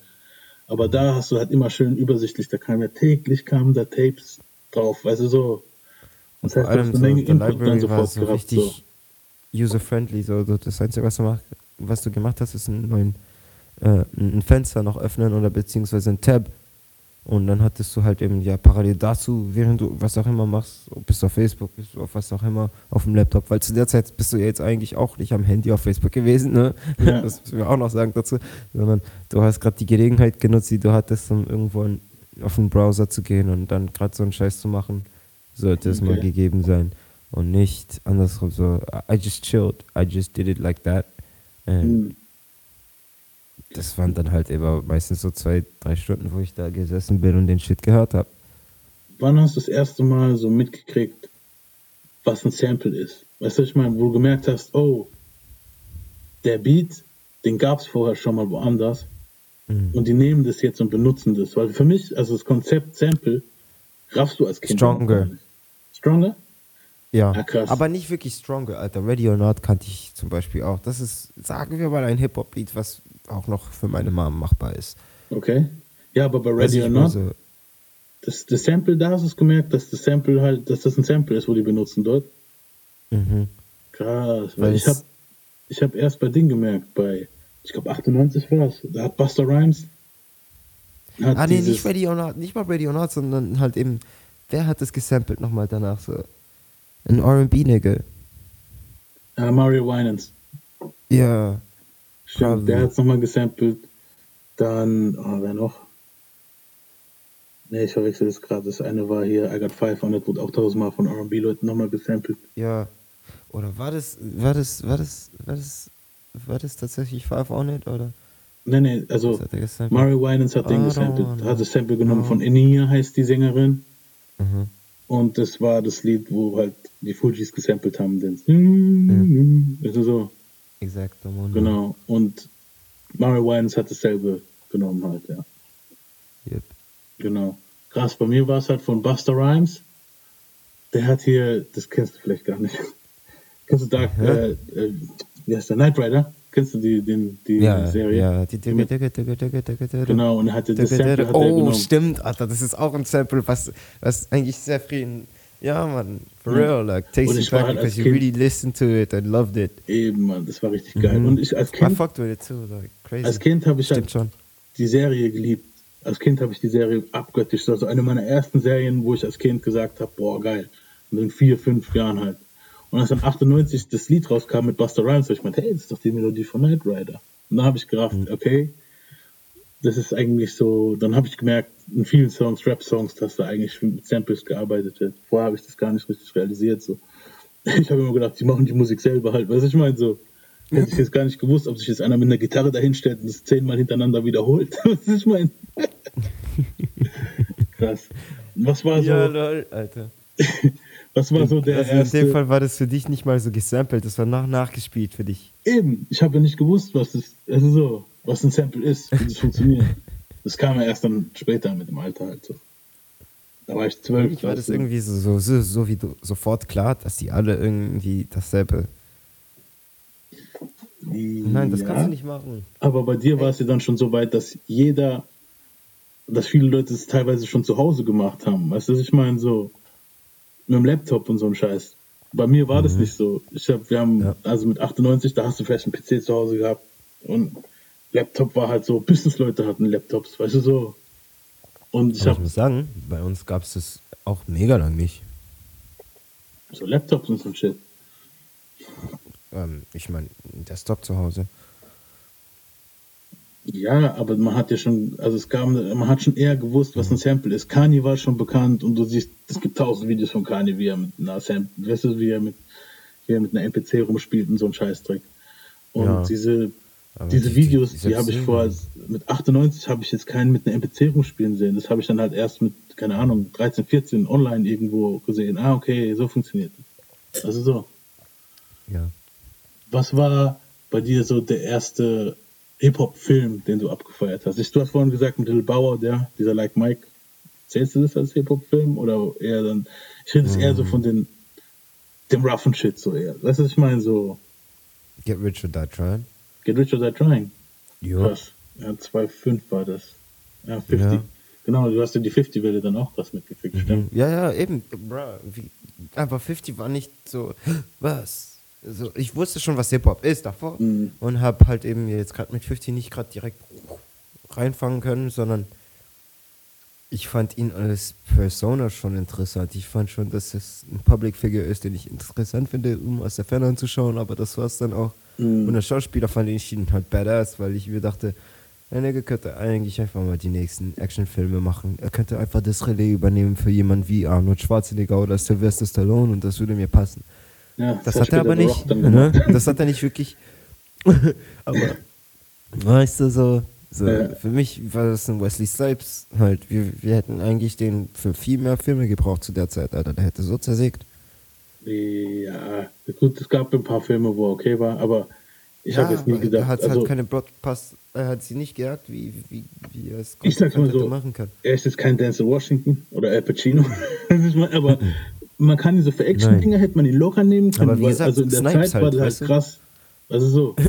Aber da hast du halt immer schön übersichtlich, da kam ja täglich kamen da Tapes drauf, weißt du so. Und das heißt, du hast eine Menge Input dann sofort so gehabt. Richtig so. user-friendly, so, das Einzige, was du, mach, was du gemacht hast, ist einen neuen äh, ein Fenster noch öffnen oder beziehungsweise ein Tab. Und dann hattest du halt eben ja parallel dazu, während du was auch immer machst, bist du auf Facebook, bist du auf was auch immer, auf dem Laptop, weil zu der Zeit bist du ja jetzt eigentlich auch nicht am Handy auf Facebook gewesen, ne? Ja. Das müssen wir auch noch sagen dazu, sondern du hast gerade die Gelegenheit genutzt, die du hattest, um irgendwo in, auf den Browser zu gehen und dann gerade so einen Scheiß zu machen, sollte es mal gegeben sein. Und nicht andersrum so, I just chilled, I just did it like that. And mhm das waren dann halt immer meistens so zwei, drei Stunden, wo ich da gesessen bin und den Shit gehört habe. Wann hast du das erste Mal so mitgekriegt, was ein Sample ist? Weißt du, ich meine, wo du gemerkt hast, oh, der Beat, den gab es vorher schon mal woanders mhm. und die nehmen das jetzt und benutzen das. Weil für mich, also das Konzept Sample, raffst du als Kind. Stronger. Stronger? Ja, ja aber nicht wirklich Stronger, Alter. Ready or Not kannte ich zum Beispiel auch. Das ist, sagen wir mal, ein Hip-Hop-Beat, was auch noch für meine Mom machbar ist. Okay. Ja, aber bei Ready or Not, so das, das Sample, da hast du es gemerkt, dass das Sample halt, dass das ein Sample ist, wo die benutzen dort. Mhm. Krass. Weil, ich habe ich hab erst bei Ding gemerkt, bei, ich glaube 98 war es, da hat Buster Rhymes. Hat ah, nee, nicht Ready or Not, nicht mal Ready or Not, sondern halt eben, wer hat das gesampelt nochmal danach so? Ein RB-Nigga. Uh, Mario Winans. Ja. Stimmt, der hat es nochmal gesampelt. Dann, oh, wer noch? Ne, ich verwechsel das gerade. Das eine war hier, I Got 500, wurde auch tausendmal von RB-Leuten nochmal gesampelt. Ja. Oder war das, war das, war das, war das, war das tatsächlich 500 oder? Ne, ne, also Mario Winans hat den gesampelt, hat das Sample genommen von Enia, heißt die Sängerin. Mhm. Und das war das Lied, wo halt die Fujis gesampelt haben. Den, mhm. Also so. Exacto. Genau. Und Mario Winans hat dasselbe genommen halt, ja. Yep. Genau. Krass, bei mir war es halt von Buster Rhymes. Der hat hier, das kennst du vielleicht gar nicht. kennst du da, äh, äh, wie heißt der, Knight Rider? Kennst du die, den, die ja, Serie? Ja, die, die mit, Genau, und er hatte das Sample hat Oh, genommen. stimmt, Alter, das ist auch ein Sample, was, was eigentlich sehr früh ja, man, for ja. real, like, tastes it back halt because you kind, really listened to it and loved it. Eben, man, das war richtig geil. Mhm. Und ich als Kind, I fucked with it too, like, crazy. Als Kind habe ich halt schon. die Serie geliebt. Als Kind habe ich die Serie abgöttisch. Das ist also eine meiner ersten Serien, wo ich als Kind gesagt habe, boah, geil. Und in vier, fünf Jahren halt. Und als dann 98 das Lied rauskam mit Buster Rhymes, habe ich gemeint, hey, das ist doch die Melodie von Knight Rider. Und dann habe ich gerafft, mhm. okay, das ist eigentlich so, dann habe ich gemerkt, in vielen Songs, Rap-Songs, dass da eigentlich mit Samples gearbeitet wird. Vorher habe ich das gar nicht richtig realisiert. So. Ich habe immer gedacht, die machen die Musik selber halt. Was ich meine, so hätte ich jetzt gar nicht gewusst, ob sich jetzt einer mit einer Gitarre dahinstellt und das zehnmal hintereinander wiederholt. Was ich meine. Krass. Was war so? Ja, lol, Alter. Was war so der also erste? In dem Fall war das für dich nicht mal so gesampelt, das war nach nachgespielt für dich. Eben, ich habe ja nicht gewusst, was das, also so, was ein Sample ist, wie das funktioniert. Das kam ja erst dann später mit dem Alter halt so. Da war ich zwölf. Ich war das irgendwie so, so, so, so wie du, sofort klar, dass die alle irgendwie dasselbe. Nein, das ja, kannst du nicht machen. Aber bei dir war es ja dann schon so weit, dass jeder, dass viele Leute es teilweise schon zu Hause gemacht haben. Weißt du, was ich meine? So, mit dem Laptop und so einem Scheiß. Bei mir war mhm. das nicht so. Ich hab, wir haben, ja. also mit 98, da hast du vielleicht einen PC zu Hause gehabt und Laptop war halt so, Businessleute hatten Laptops, weißt du so. Und ich, hab, ich muss sagen, bei uns gab es das auch mega lang nicht. So Laptops und so ein Shit. Ähm, ich meine, Desktop zu Hause. Ja, aber man hat ja schon, also es kam, man hat schon eher gewusst, was ein Sample ist. Kanye war schon bekannt und du siehst, es gibt tausend Videos von Kanye, wie er mit einer Sample, weißt du, wie er mit, wie er mit einer NPC rumspielt und so ein Scheißdreck. Und ja. diese, diese Videos, die, die, die habe ich vor, mit 98 habe ich jetzt keinen mit einer NPC rumspielen sehen. Das habe ich dann halt erst mit, keine Ahnung, 13, 14 online irgendwo gesehen. Ah, okay, so funktioniert das. Also so. Ja. Was war bei dir so der erste Hip-Hop-Film, den du abgefeiert hast? Ich, du hast vorhin gesagt, mit Little Bauer, der, dieser Like Mike. Zählst du das als Hip-Hop-Film? Oder eher dann, ich finde es mhm. eher so mhm. von den, dem roughen Shit so eher. Weißt du, was ich meine? So. Get Rich or Die Trying? Get Rich or Die Trying. Jo. Krass. Ja, 2,5 war das. Ja, 50. Ja. Genau, du hast ja die 50-Welle dann auch krass mitgefickt, mhm. stimmt? Ja, ja, eben. Bro, wie, aber 50 war nicht so, was? Also ich wusste schon, was Hip-Hop ist davor mhm. und habe halt eben jetzt gerade mit 50 nicht gerade direkt reinfangen können, sondern ich fand ihn als Persona schon interessant. Ich fand schon, dass es ein Public Figure ist, den ich interessant finde, um aus der Ferne anzuschauen, aber das war es dann auch. Mhm. Und als Schauspieler fand ich ihn halt badass, weil ich mir dachte, der Nigga könnte eigentlich einfach mal die nächsten Actionfilme machen. Er könnte einfach das Relais übernehmen für jemanden wie Arnold Schwarzenegger oder Sylvester Stallone und das würde mir passen. Ja, das hat er aber nicht. Ne? Das hat er nicht wirklich. aber weißt du, so, so ja. für mich war das ein Wesley Snipes halt. Wir, wir hätten eigentlich den für viel mehr Filme gebraucht zu der Zeit, Alter. Der hätte so zersägt. Ja, gut, es gab ein paar Filme, wo er okay war, aber ich ja, habe jetzt nie gedacht. Er hat halt also, halt keine Broadcast, er hat sie nicht gejagt, wie, wie, wie er es ich sag's mal so, machen kann. Er ist jetzt kein Denzel Washington oder Al Pacino, aber man kann diese für Action-Dinger hätte man ihn locker nehmen können. Aber wie gesagt, also in der Snipes Zeit war das halt krass. Also so.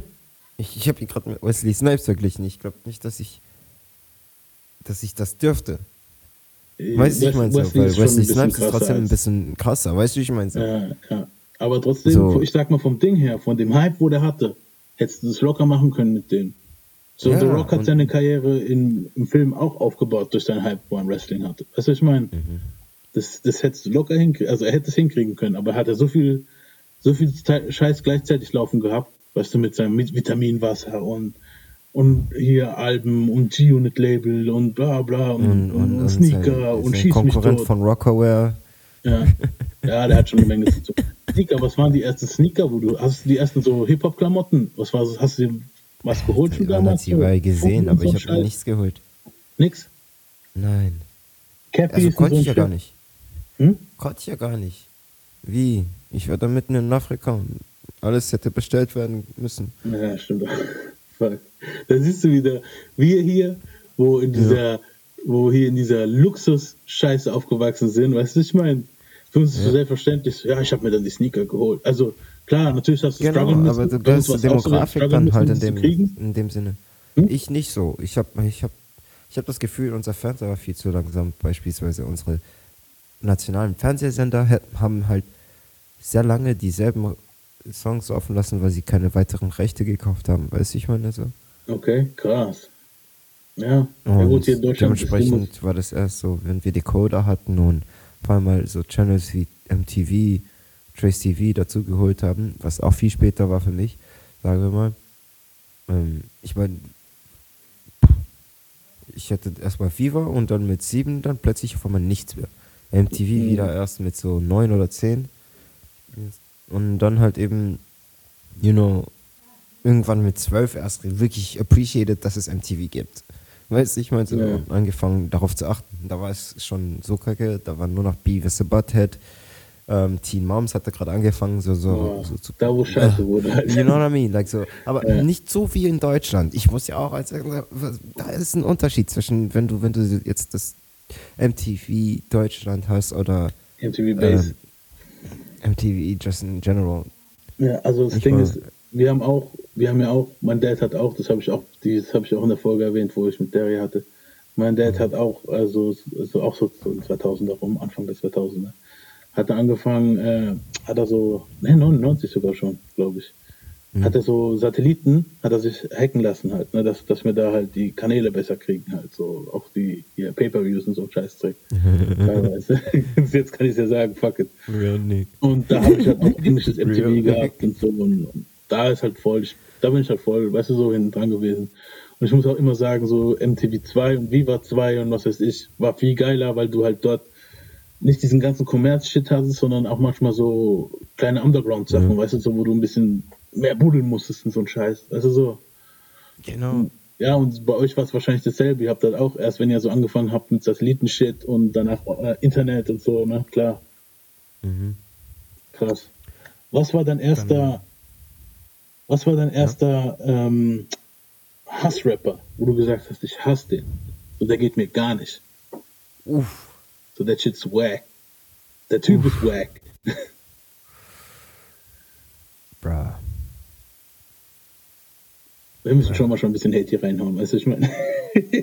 Ich, ich habe ihn gerade mit Wesley Snipes verglichen. Ich glaube nicht, dass ich, dass ich das dürfte. Äh, weißt du, ich meine so, weil Wesley Snipes ist trotzdem ein bisschen krasser. Weißt du, ich meine so. Ja, ja. Aber trotzdem, so. ich sag mal vom Ding her, von dem Hype, wo der hatte, hättest du das locker machen können mit dem. So, ja, The Rock hat seine Karriere in, im Film auch aufgebaut durch seinen Hype, wo er Wrestling hatte. Weißt du, was ich meine? Mhm. Das, das hättest du locker hinkriegen, also er hätte es hinkriegen können, aber hat er so viel, so viel Scheiß gleichzeitig laufen gehabt, weißt du, mit seinem Vitaminwasser und, und hier Alben und G-Unit-Label und bla bla und, und, und, und Sneaker und Schieß Konkurrent mich tot. von Rockaware. Ja. ja, der hat schon eine Menge zu tun. Sneaker, was waren die ersten Sneaker, wo du, hast du die ersten so Hip-Hop-Klamotten? Was war hast du dir was geholt schon damals? Ich habe gesehen, aber ich habe nichts geholt. Nix? Nein. Cappy also konnte ich ja gar nicht. Hm? Konnte ich ja gar nicht. Wie? Ich war da mitten in Afrika und alles hätte bestellt werden müssen. Ja, stimmt. da siehst du wieder, wir hier, wo in dieser, ja. wo hier in dieser Luxus-Scheiße aufgewachsen sind, weißt du, ich meine, für uns ist es ja. selbstverständlich, ja, ich habe mir dann die Sneaker geholt. Also klar, natürlich hast du genau, Struggle aber du bist Demografik dann halt in dem, in dem Sinne. Hm? Ich nicht so. Ich habe ich hab, ich hab das Gefühl, unser Fernseher war viel zu langsam, beispielsweise unsere nationalen Fernsehsender haben halt sehr lange dieselben Songs offen lassen, weil sie keine weiteren Rechte gekauft haben. Weißt du, ich meine so? Okay, krass. Ja, ja gut, hier in Deutschland dementsprechend war das erst so, wenn wir Decoder hatten und vor allem mal so Channels wie MTV, Trace TV dazu geholt haben, was auch viel später war für mich, sagen wir mal. Ähm, ich meine, ich hatte erstmal Fever und dann mit sieben dann plötzlich auf einmal nichts mehr. MTV mhm. wieder erst mit so neun oder zehn. Und dann halt eben, you know, irgendwann mit zwölf erst wirklich appreciated, dass es MTV gibt. Weißt du, ich meine, so ja. angefangen darauf zu achten. Da war es schon so kacke, da war nur noch Beavis the Butthead. Ähm, Teen Moms hatte gerade angefangen, so, so, ja, so zu. Da, wo Scheiße äh, wurde halt. You know what I mean? Like so. Aber ja. nicht so wie in Deutschland. Ich muss ja auch als da ist ein Unterschied zwischen, wenn du, wenn du jetzt das MTV Deutschland hast oder MTV Base. Ähm, MTV just in general. Ja, also das ich Ding ist, wir haben auch, wir haben ja auch, mein Dad hat auch, das habe ich auch, dieses habe ich auch in der Folge erwähnt, wo ich mit Derry hatte. Mein Dad mhm. hat auch, also, also auch so, so 2000er rum, Anfang des 2000er, hat er angefangen, äh, hat er so, ne, 99 sogar schon, glaube ich. Mhm. Hat er so Satelliten, hat er sich hacken lassen halt, ne, dass, dass wir da halt die Kanäle besser kriegen halt, so auch die hier, Pay-Per-Views und so Scheißdreck. Teilweise. Jetzt kann ich ja sagen, fuck it. Really? Und da habe ich halt auch englisches MTV gehabt und so und, und, da ist halt voll, ich, da bin ich halt voll, weißt du, so hinten dran gewesen. Und ich muss auch immer sagen, so MTV 2 und Viva 2 und was weiß ich, war viel geiler, weil du halt dort nicht diesen ganzen Kommerz-Shit hattest, sondern auch manchmal so kleine Underground-Sachen, mhm. weißt du, so, wo du ein bisschen mehr buddeln musstest und so ein Scheiß. Also so. Genau. Ja, und bei euch war es wahrscheinlich dasselbe. Ihr habt das auch erst, wenn ihr so angefangen habt mit Satellitenshit und danach äh, Internet und so, ne? Klar. Mhm. Krass. Was war dein erster, Dann, was war dein erster ja. ähm, Hassrapper, wo du gesagt hast, ich hasse den? Und der geht mir gar nicht. Uff. So, that shit's whack. Der Typ Uff. ist wack. Bruh. Wir müssen schon mal schon ein bisschen Hate hier reinhauen, weißt du, ich meine.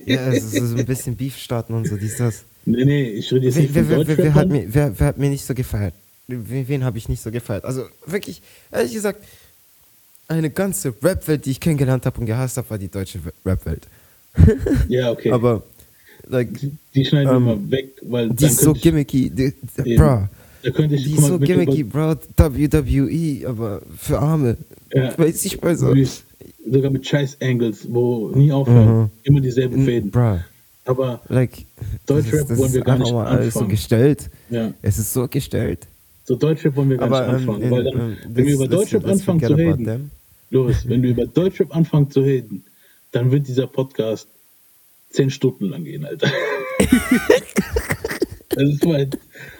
ja, es ist so ein bisschen Beef starten und so, dies, das. Nee, nee, ich rede jetzt nicht wer, wer, wer, wer, hat mir, wer, wer hat mir nicht so gefeiert? Wen, habe ich nicht so gefeiert? Also wirklich, ehrlich gesagt, eine ganze Rap-Welt, die ich kennengelernt habe und gehasst habe, war die deutsche Rap-Welt. ja, okay. Aber, like, die, die schneiden ähm, wir mal weg, weil. Die ist so gimmicky, die, bro. Da könnte ich, die ist so gimmicky, bro. WWE, aber für Arme. Ja, Weiß ich mal so. Sogar mit Scheiß-Angles, wo nie aufhören. Mhm. Immer dieselben Fäden. Bro. Aber like, Deutschrap wollen wir gar nicht mal alles so gestellt. Ja. Es ist so gestellt. So Deutschrap wollen wir gar aber, nicht anfangen. Ähm, weil dann, ähm, wenn wir über Deutschrap anfangen zu reden, los, wenn du über Deutschrap anfangen zu reden, dann wird dieser Podcast zehn Stunden lang gehen, Alter. das ist halt,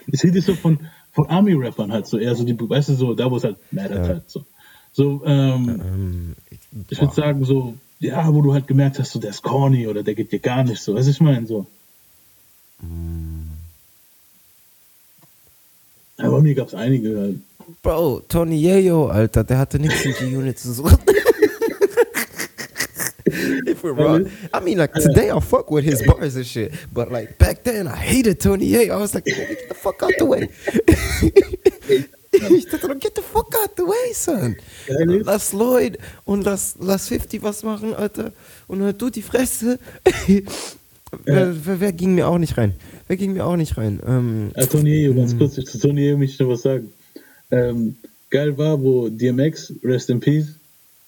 ich rede so von, von Army-Rappern halt so, eher so die, weißt du, so, da wo es halt mattert ja. halt so. So, ähm, ähm ich würde sagen, so, ja, wo du halt gemerkt hast, so, der ist corny oder der geht dir gar nicht so, was ich meine, so. Mm. Aber mir gab es einige halt. Bro, Tony Yayo, Alter, der hatte nichts in G-Unit zu suchen. if we're wrong. I mean, like today I fuck with his bars and shit, but like back then I hated Tony Yayo. I was like, get the fuck out the way. ich dachte, get the fuck out the way, son. Lass Lloyd und lass, lass 50 was machen, Alter. Und halt du die Fresse. wer, wer, wer, ging mir auch nicht rein? Wer ging mir auch nicht rein? Ähm, ja, Tony Yayo, ganz hm. kurz, zu Tony Yayo möchte ich noch was sagen ähm, geil war, wo DMX, Rest in Peace,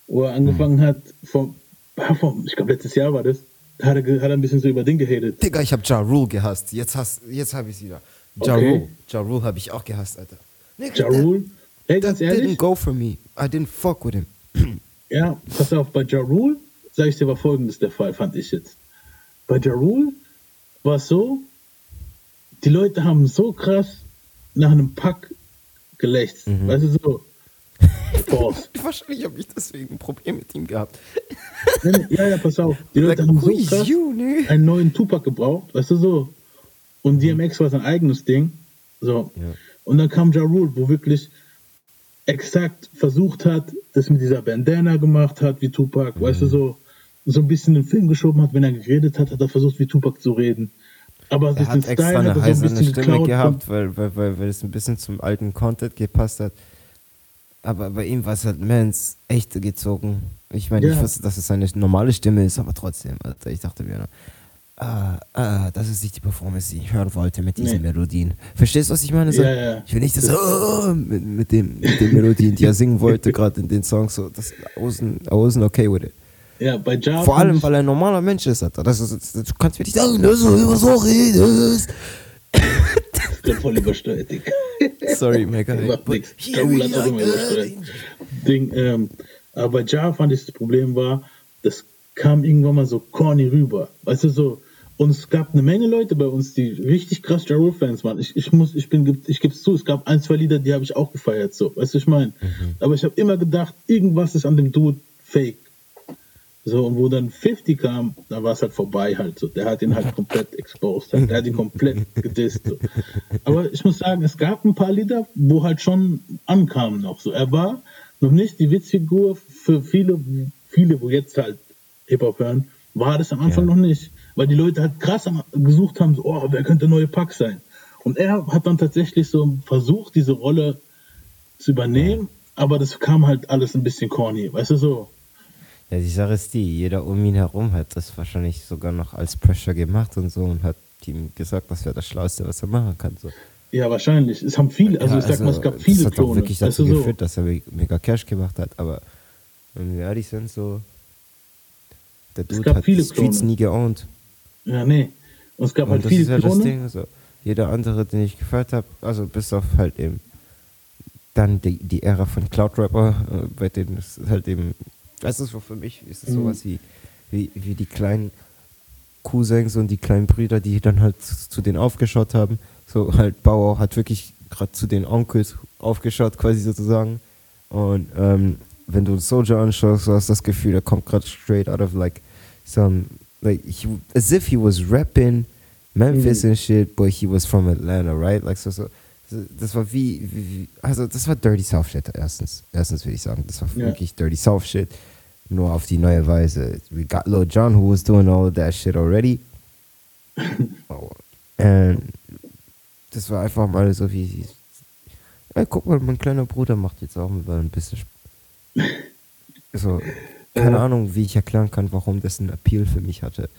wo er angefangen mhm. hat, vom, vom ich glaube letztes Jahr war das, hat er, hat er ein bisschen so über Ding gehatet. Digga, ich habe Ja Rule gehasst. Jetzt, jetzt habe ich es wieder. Ja okay. Rule, ja Rule habe ich auch gehasst, Alter. Nigga, ja Rule? Hey, ganz ehrlich? didn't go for me. I didn't fuck with him. ja, pass auf, bei Ja Rule, sag ich dir, war folgendes der Fall, fand ich jetzt. Bei Ja Rule war es so, die Leute haben so krass nach einem Pack gelächzt. Mhm. Weißt du so? Wahrscheinlich habe ich deswegen ein Problem mit ihm gehabt. ja, ja, pass auf. Die Leute haben so krass you, ne? einen neuen Tupac gebraucht, weißt du so. Und DMX war sein eigenes Ding. So. Ja. Und dann kam Ja Rule, wo wirklich exakt versucht hat, das mit dieser Bandana gemacht hat, wie Tupac, mhm. weißt du so, so ein bisschen den Film geschoben hat, wenn er geredet hat, hat er versucht, wie Tupac zu reden. Aber er hat extra Style eine heiße so Stimme gehabt, weil, weil, weil, weil es ein bisschen zum alten Content gepasst hat. Aber bei ihm war es halt Mans echte gezogen. Ich meine, ja. ich wusste, dass es seine normale Stimme ist, aber trotzdem, Alter, ich dachte mir, ah, ah, das ist nicht die Performance, die ich hören wollte mit diesen nee. Melodien. Verstehst du, was ich meine? So, ja, ja. Ich will nicht das oh, mit, mit, dem, mit den Melodien, die er singen wollte, gerade in den Songs. So, das, I wasn't, I wasn't okay with it. Ja, bei Ja. Vor allem, weil er ein normaler Mensch ist, Alter. Das ist, du kannst mir nicht sagen, dass du immer so redest. Der voll übersteuert, Digga. Sorry, Mega. Macht nichts. Raoul hat auch immer übersteuert. Ding, ähm, aber bei Ja fand ich das Problem war, das kam irgendwann mal so corny rüber. Weißt du, so, und es gab eine Menge Leute bei uns, die richtig krass Ja Rule-Fans waren. Ich, ich muss, ich bin, ich gebe es zu, es gab ein, zwei Lieder, die habe ich auch gefeiert, so. Weißt du, ich meine? Mhm. Aber ich habe immer gedacht, irgendwas ist an dem Dude fake. So, und wo dann 50 kam, da war es halt vorbei halt so. Der hat ihn halt komplett exposed. Halt. Der hat ihn komplett gedisst. So. Aber ich muss sagen, es gab ein paar Lieder, wo halt schon ankamen noch so. Er war noch nicht die Witzfigur für viele, viele, wo jetzt halt Hip-Hop hören, war das am Anfang ja. noch nicht. Weil die Leute halt krass gesucht haben, so, oh, wer könnte neue Pack sein? Und er hat dann tatsächlich so versucht, diese Rolle zu übernehmen, aber das kam halt alles ein bisschen corny, weißt du so. Ja, die Sache ist die, jeder um ihn herum hat das wahrscheinlich sogar noch als Pressure gemacht und so und hat ihm gesagt, das wäre das Schlauste, was er machen kann. So. Ja, wahrscheinlich. Es haben viele, also ja, ich sag mal, es gab viele das hat Klone. wirklich dazu du geführt, so? dass er mega Cash gemacht hat, aber wenn wir ehrlich sind, so der Dude hat viele Streets Klone. nie geowned. Ja, nee. Und es gab und halt das viele ist ja Klone. das Ding, also jeder andere, den ich gefeiert habe, also bis auf halt eben dann die, die Ära von Cloud Rapper, äh, bei denen es halt eben, weißt du, für mich ist es mhm. sowas wie, wie, wie die kleinen Cousins und die kleinen Brüder, die dann halt zu denen aufgeschaut haben. So halt Bauer hat wirklich gerade zu den Onkels aufgeschaut, quasi sozusagen. Und ähm, wenn du Soldier anschaust, du hast das Gefühl, er kommt gerade straight out of like some, like, he, as if he was rapping Memphis mhm. and shit, but he was from Atlanta, right? Like, so, so, das war wie, wie, also das war Dirty South Shit, erstens. Erstens würde ich sagen, das war yeah. wirklich Dirty South Shit, nur auf die neue Weise. We got Lil John, who was doing all of that shit already. oh. And das war einfach mal so wie, ey, guck mal, mein kleiner Bruder macht jetzt auch mal ein bisschen also, keine äh, Ahnung, wie ich erklären kann, warum das einen Appeal für mich hatte.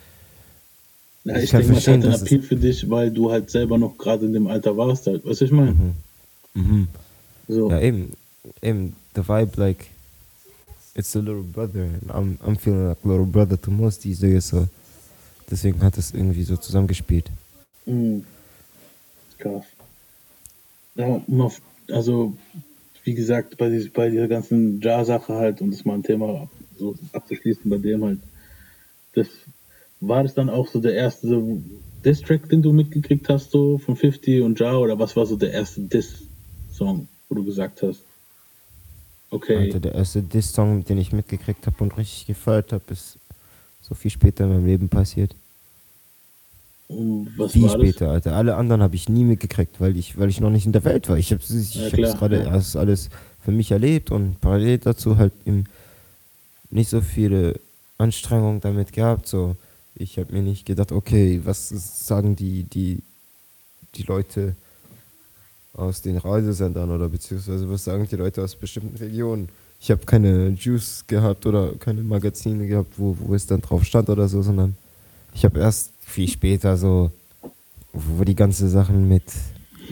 Ja, ich, ich denke, es hat einen Appeal für dich, weil du halt selber noch gerade in dem Alter warst, halt. Weißt du, ich meine? Mhm. Mhm. So. Ja, eben, eben, the vibe, like, it's a little brother. And I'm, I'm feeling like little brother to most these days, so. Deswegen hat es irgendwie so zusammengespielt. Mhm. Krass. Ja, also wie gesagt, bei, dieser, bei dieser ganzen Jar-Sache halt, um das mal ein Thema so abzuschließen, bei dem halt, das war das dann auch so der erste Diss-Track, den du mitgekriegt hast, so von 50 und Jar, oder was war so der erste Diss-Song, wo du gesagt hast? Okay. Alter, der erste Diss-Song, den ich mitgekriegt habe und richtig gefeiert habe, ist so viel später in meinem Leben passiert. Was Viel später, das? Alter. Alle anderen habe ich nie mitgekriegt, weil ich, weil ich noch nicht in der Welt war. Ich habe ja, es gerade ja. erst alles für mich erlebt und parallel dazu halt eben nicht so viele Anstrengungen damit gehabt. So, ich habe mir nicht gedacht, okay, was sagen die, die, die Leute aus den Reisesendern oder beziehungsweise was sagen die Leute aus bestimmten Regionen. Ich habe keine Juice gehabt oder keine Magazine gehabt, wo, wo es dann drauf stand oder so, sondern ich habe erst viel später so, wo die ganzen Sachen mit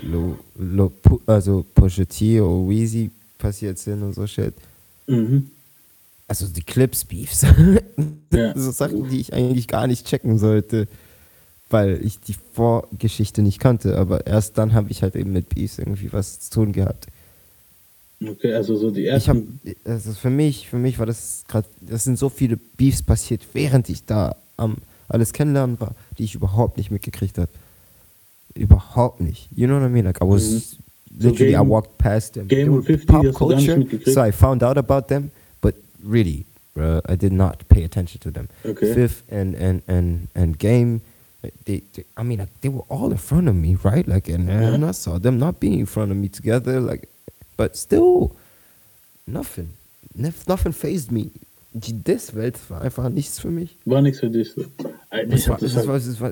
Lo, Lo, also oder Weezy passiert sind und so shit. Mhm. Also die Clips Beefs. Ja. so Sachen, die ich eigentlich gar nicht checken sollte, weil ich die Vorgeschichte nicht kannte. Aber erst dann habe ich halt eben mit Beefs irgendwie was zu tun gehabt. Okay, also so die ersten. Ich hab, also für mich, für mich war das gerade, das sind so viele Beefs passiert, während ich da am alles kennenlernen war, die ich überhaupt nicht mitgekriegt habe. Überhaupt nicht. You know what I mean? Like I was mhm. literally so Game, I walked past them. Game und 50 pop culture. So I found out about them, really, bro, I did not pay attention to them. Okay. Fifth and and and and game. They, they, I mean, like, they were all in front of me, right? Like, and, yeah. and I saw them not being in front of me together, like, but still, nothing, nothing phased me die Diss-Welt war einfach nichts für mich. War nichts für dich. Das, war, das, halt war, das, war,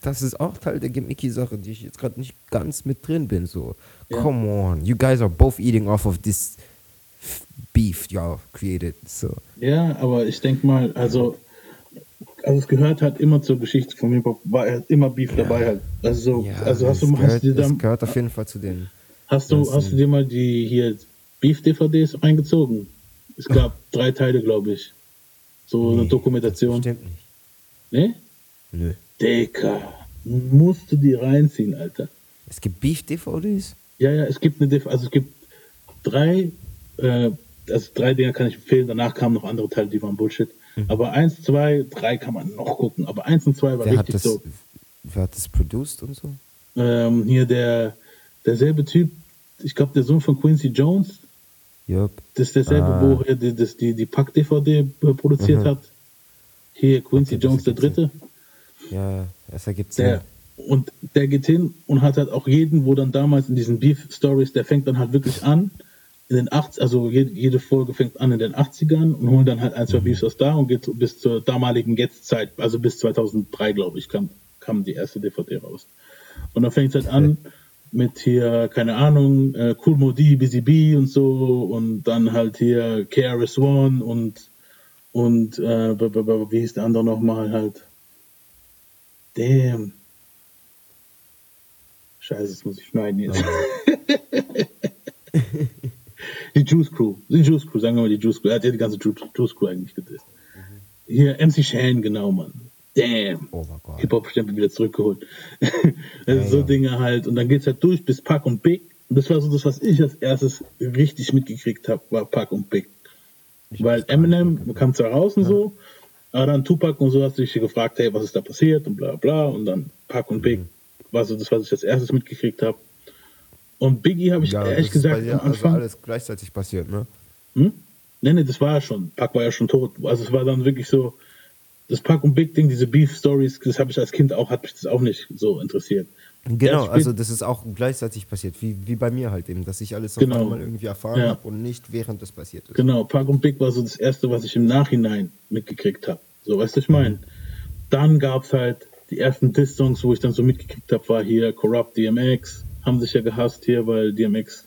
das, ist auch Teil der Gimmicky-Sache, die ich jetzt gerade nicht ganz mit drin bin. So, ja. come on, you guys are both eating off of this beef y'all created. So. Ja, aber ich denke mal, also, also es gehört halt immer zur Geschichte von Hip-Hop, war halt immer Beef ja. dabei halt. Also, ja, also hast du, gehört, hast du dir dann, gehört auf jeden Fall zu den. Hast du, hast du dir mal die hier Beef-DVDs reingezogen? Es gab drei Teile, glaube ich. So nee, eine Dokumentation. Stimmt nicht. Ne? Nö. Dicker, musst du die reinziehen, Alter. Es gibt Beef-DVDs? Ja, ja, es gibt eine DVD, also es gibt drei, äh, also drei Dinger kann ich empfehlen, danach kamen noch andere Teile, die waren Bullshit. Mhm. Aber eins, zwei, drei kann man noch gucken, aber eins und zwei war wer richtig das, so. Wer hat das produced und so? Ähm, hier der, derselbe Typ, ich glaube der Sohn von Quincy Jones, Yep. Das ist derselbe, ah. wo er die, das, die, die Pack-DVD produziert mhm. hat. Hier Quincy okay, Jones der Dritte. Ja, es ergibt Sinn. und der geht hin und hat halt auch jeden, wo dann damals in diesen Beef-Stories, der fängt dann halt wirklich an, in den 80 also jede, Folge fängt an in den 80ern und holen dann halt ein, zwei. Beefs aus da und geht bis zur damaligen Jetztzeit, also bis 2003, glaube ich, kam, kam die erste DVD raus. Und dann fängt es halt an mit hier, keine Ahnung, äh, Cool Modi, Busy Bee und so und dann halt hier KRS One und und äh, wie hieß der andere nochmal halt? Damn. Scheiße, das muss ich schneiden jetzt. die Juice Crew, die Juice Crew, sagen wir mal die Juice Crew. Er hat ja die ganze Juice Crew eigentlich gedisst. Mhm. Hier, MC Shan, genau, Mann. Damn. Oh Hip-Hop-Stempel wieder zurückgeholt. ja, so ja. Dinge halt. Und dann geht's halt durch bis Pack und Big. Und das war so das, was ich als erstes richtig mitgekriegt habe, war Pack und Big. Ich Weil Eminem kam zwar raus und ja. so, aber dann Tupac und so hast du dich gefragt, hey, was ist da passiert und bla bla. Und dann Pack und Big mhm. war so das, was ich als erstes mitgekriegt habe. Und Biggie habe ich ja, ehrlich gesagt am also Anfang. Also alles gleichzeitig passiert, ne? Hm? Nee, nee, das war ja schon. Pack war ja schon tot. Also es war dann wirklich so, das Pack und Big Ding, diese Beef Stories, das habe ich als Kind auch, hat mich das auch nicht so interessiert. Genau, also das ist auch gleichzeitig passiert, wie, wie bei mir halt eben, dass ich alles genau. einmal irgendwie erfahren ja. habe und nicht während das passiert ist. Genau, Pack und Big war so das erste, was ich im Nachhinein mitgekriegt habe. So, weißt du, ich meine. Dann gab es halt die ersten Diss-Songs, wo ich dann so mitgekriegt habe, war hier Corrupt DMX, haben sich ja gehasst hier, weil DMX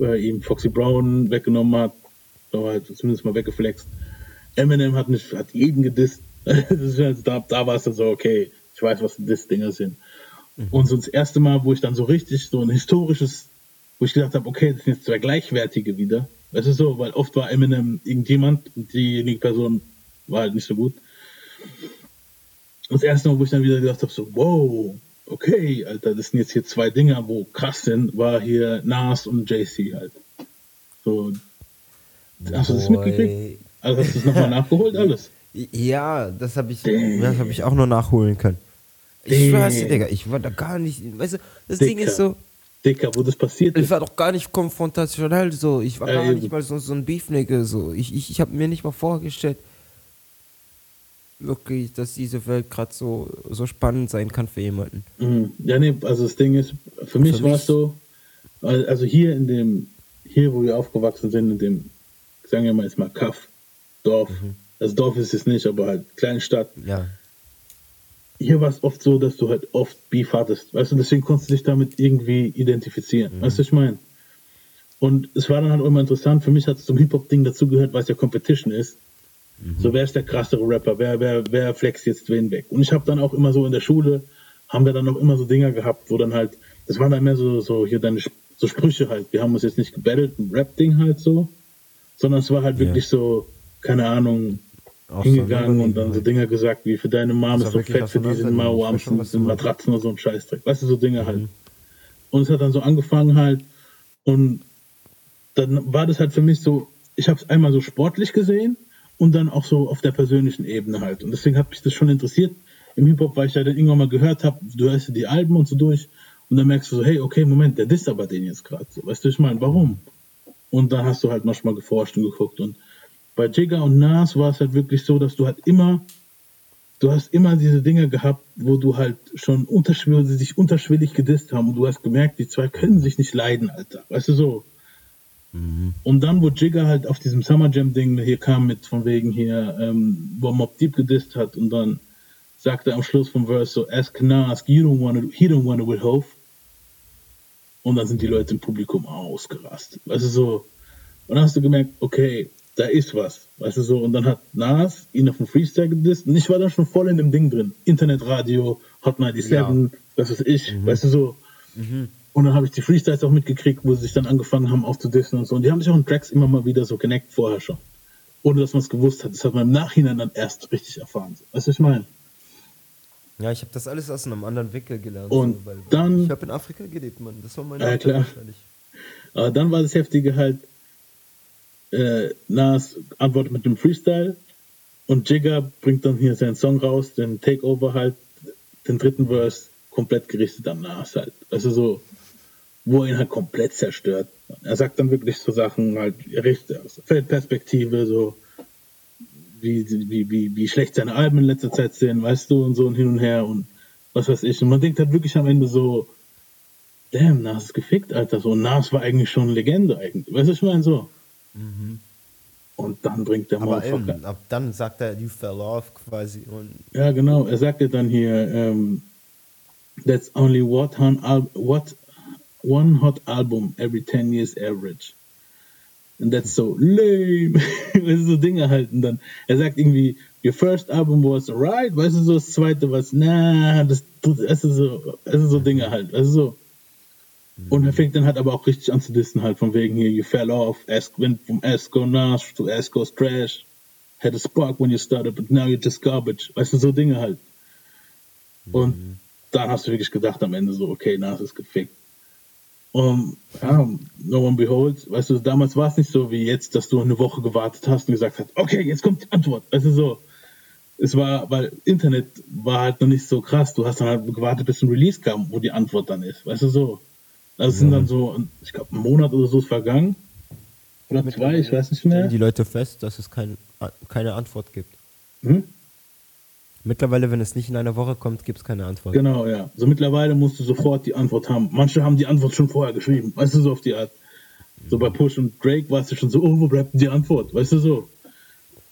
äh, ihm Foxy Brown weggenommen hat, oder halt zumindest mal weggeflext. Eminem hat, nicht, hat jeden gedisst. da, da war es dann so, okay, ich weiß, was Diss-Dinger sind. Mhm. Und so das erste Mal, wo ich dann so richtig so ein historisches, wo ich gedacht habe, okay, das sind jetzt zwei Gleichwertige wieder. Das ist so, weil oft war Eminem irgendjemand und diejenige Person war halt nicht so gut. Und das erste Mal, wo ich dann wieder gedacht habe, so, wow, okay, Alter, das sind jetzt hier zwei Dinger, wo krass sind, war hier Nas und JC halt. So, hast du das mitgekriegt? Also hast du das nochmal nachgeholt, alles? Ja, das habe ich, hab ich auch noch nachholen können. Ich schwör's dir, Digga, ich war da gar nicht, weißt du, das Dicker. Ding ist so. Dicker, wo das passiert ist. Ich war doch gar nicht konfrontationell so. Ich war äh, gar nicht mal so, so ein Beefnigger so. Ich, ich, ich habe mir nicht mal vorgestellt, wirklich, dass diese Welt gerade so, so spannend sein kann für jemanden. Mhm. Ja, nee, also das Ding ist, für mich war es so, also hier in dem, hier wo wir aufgewachsen sind, in dem, sagen wir mal jetzt mal Kaff, Dorf, mhm. also Dorf ist es nicht, aber halt Kleinstadt. Ja. Hier war es oft so, dass du halt oft Beef hattest, weißt du, deswegen konntest du dich damit irgendwie identifizieren, mhm. weißt du, ich meine? Und es war dann halt immer interessant, für mich hat es zum Hip-Hop-Ding dazugehört, weil es ja Competition ist. Mhm. So, wer ist der krassere Rapper? Wer, wer, wer flext jetzt wen weg? Und ich habe dann auch immer so in der Schule, haben wir dann auch immer so Dinger gehabt, wo dann halt, das waren dann mehr so, so hier deine so Sprüche halt. Wir haben uns jetzt nicht gebettelt, ein Rap-Ding halt so, sondern es war halt wirklich so, keine Ahnung, auch hingegangen und dann so Dinger gesagt, wie für deine Mom ist so fett für diesen Mauerarms und Matratzen oder so ein Scheißdreck. Weißt du, so Dinge halt. mhm. halt. Und es hat dann so angefangen halt und dann war das halt für mich so, ich habe es einmal so sportlich gesehen und dann auch so auf der persönlichen Ebene halt. Und deswegen hat mich das schon interessiert im Hip-Hop, weil ich ja dann irgendwann mal gehört habe, du hörst dir die Alben und so durch und dann merkst du so, hey, okay, Moment, der disst aber den jetzt gerade so. Weißt du, ich meine, warum? Und dann hast du halt manchmal geforscht und geguckt. Und bei Jigga und Nas war es halt wirklich so, dass du halt immer, du hast immer diese Dinge gehabt, wo du halt schon unterschwellig, sich unterschwellig gedisst haben und du hast gemerkt, die zwei können sich nicht leiden, Alter. Weißt du so? Mhm. Und dann, wo Jigger halt auf diesem Summer Jam Ding hier kam mit von wegen hier, ähm, wo Mob Deep gedisst hat und dann sagte am Schluss vom Verse so, ask Nas, you don't wanna, he don't wanna with Hope. Und dann sind die Leute im Publikum ausgerastet. Weißt du so, und dann hast du gemerkt, okay, da ist was. Weißt du so, und dann hat Nas ihn auf dem Freestyle gedisst und ich war dann schon voll in dem Ding drin. Internetradio, Hot 97, ja. was weiß ich, mhm. weißt du so. Mhm. Und dann habe ich die Freestyles auch mitgekriegt, wo sie sich dann angefangen haben aufzudissen und so. Und die haben sich auch in Tracks immer mal wieder so geneckt vorher schon. Ohne dass man es gewusst hat. Das hat man im Nachhinein dann erst richtig erfahren. Weißt du, was ich meine? Ja, ich habe das alles aus einem anderen Wickel gelernt. Und so, dann. Ich habe in Afrika gelebt, Mann. Das war meine Ja, klar. wahrscheinlich. Aber dann war das Heftige halt, äh, Nas antwortet mit dem Freestyle und Jigger bringt dann hier seinen Song raus, den Takeover halt, den dritten Verse komplett gerichtet am Nas halt. Also so, wo er ihn halt komplett zerstört. Er sagt dann wirklich so Sachen, halt, er richtet aus Feldperspektive, so, wie, wie, wie, wie schlecht seine Alben in letzter Zeit sind, weißt du, und so und hin und her und was weiß ich. Und man denkt halt wirklich am Ende so, damn, Nas ist gefickt, Alter, so, Nas war eigentlich schon Legende eigentlich. Weißt du, ich meine so. Mhm. Und dann bringt der Aber eben, ab dann sagt er, you fell off quasi. Und ja, genau. Er sagt ja dann hier, ähm, That's only what what one hot album every 10 years average. And that's so lame. weißt du, so Dinge halt. Und dann, er sagt irgendwie, your first album was right, weißt du, so das zweite was, na, das, das ist so, das ist so Dinge halt. Also so. Und er fängt dann halt aber auch richtig an zu dissen halt, von wegen hier, you fell off, ask, went from Esco Nash to Esco's Trash, had a spark when you started, but now you're just garbage. Weißt du, so Dinge halt. Und mhm. dann hast du wirklich gedacht am Ende so, okay, Nas ist gefickt. Und ja, no one beholds, weißt du, damals war es nicht so wie jetzt, dass du eine Woche gewartet hast und gesagt hast, okay, jetzt kommt die Antwort. Weißt du, so. Es war, weil Internet war halt noch nicht so krass. Du hast dann halt gewartet, bis ein Release kam, wo die Antwort dann ist. Weißt du, so. Das ja. sind dann so, ich glaube, ein Monat oder so ist vergangen. Oder zwei, ich weiß nicht mehr. die Leute fest, dass es kein, keine Antwort gibt. Hm? Mittlerweile, wenn es nicht in einer Woche kommt, gibt es keine Antwort. Genau, ja. Also mittlerweile musst du sofort die Antwort haben. Manche haben die Antwort schon vorher geschrieben, weißt du, so auf die Art. So bei Push und Drake warst du schon so, oh, wo bleibt denn die Antwort? Weißt du so?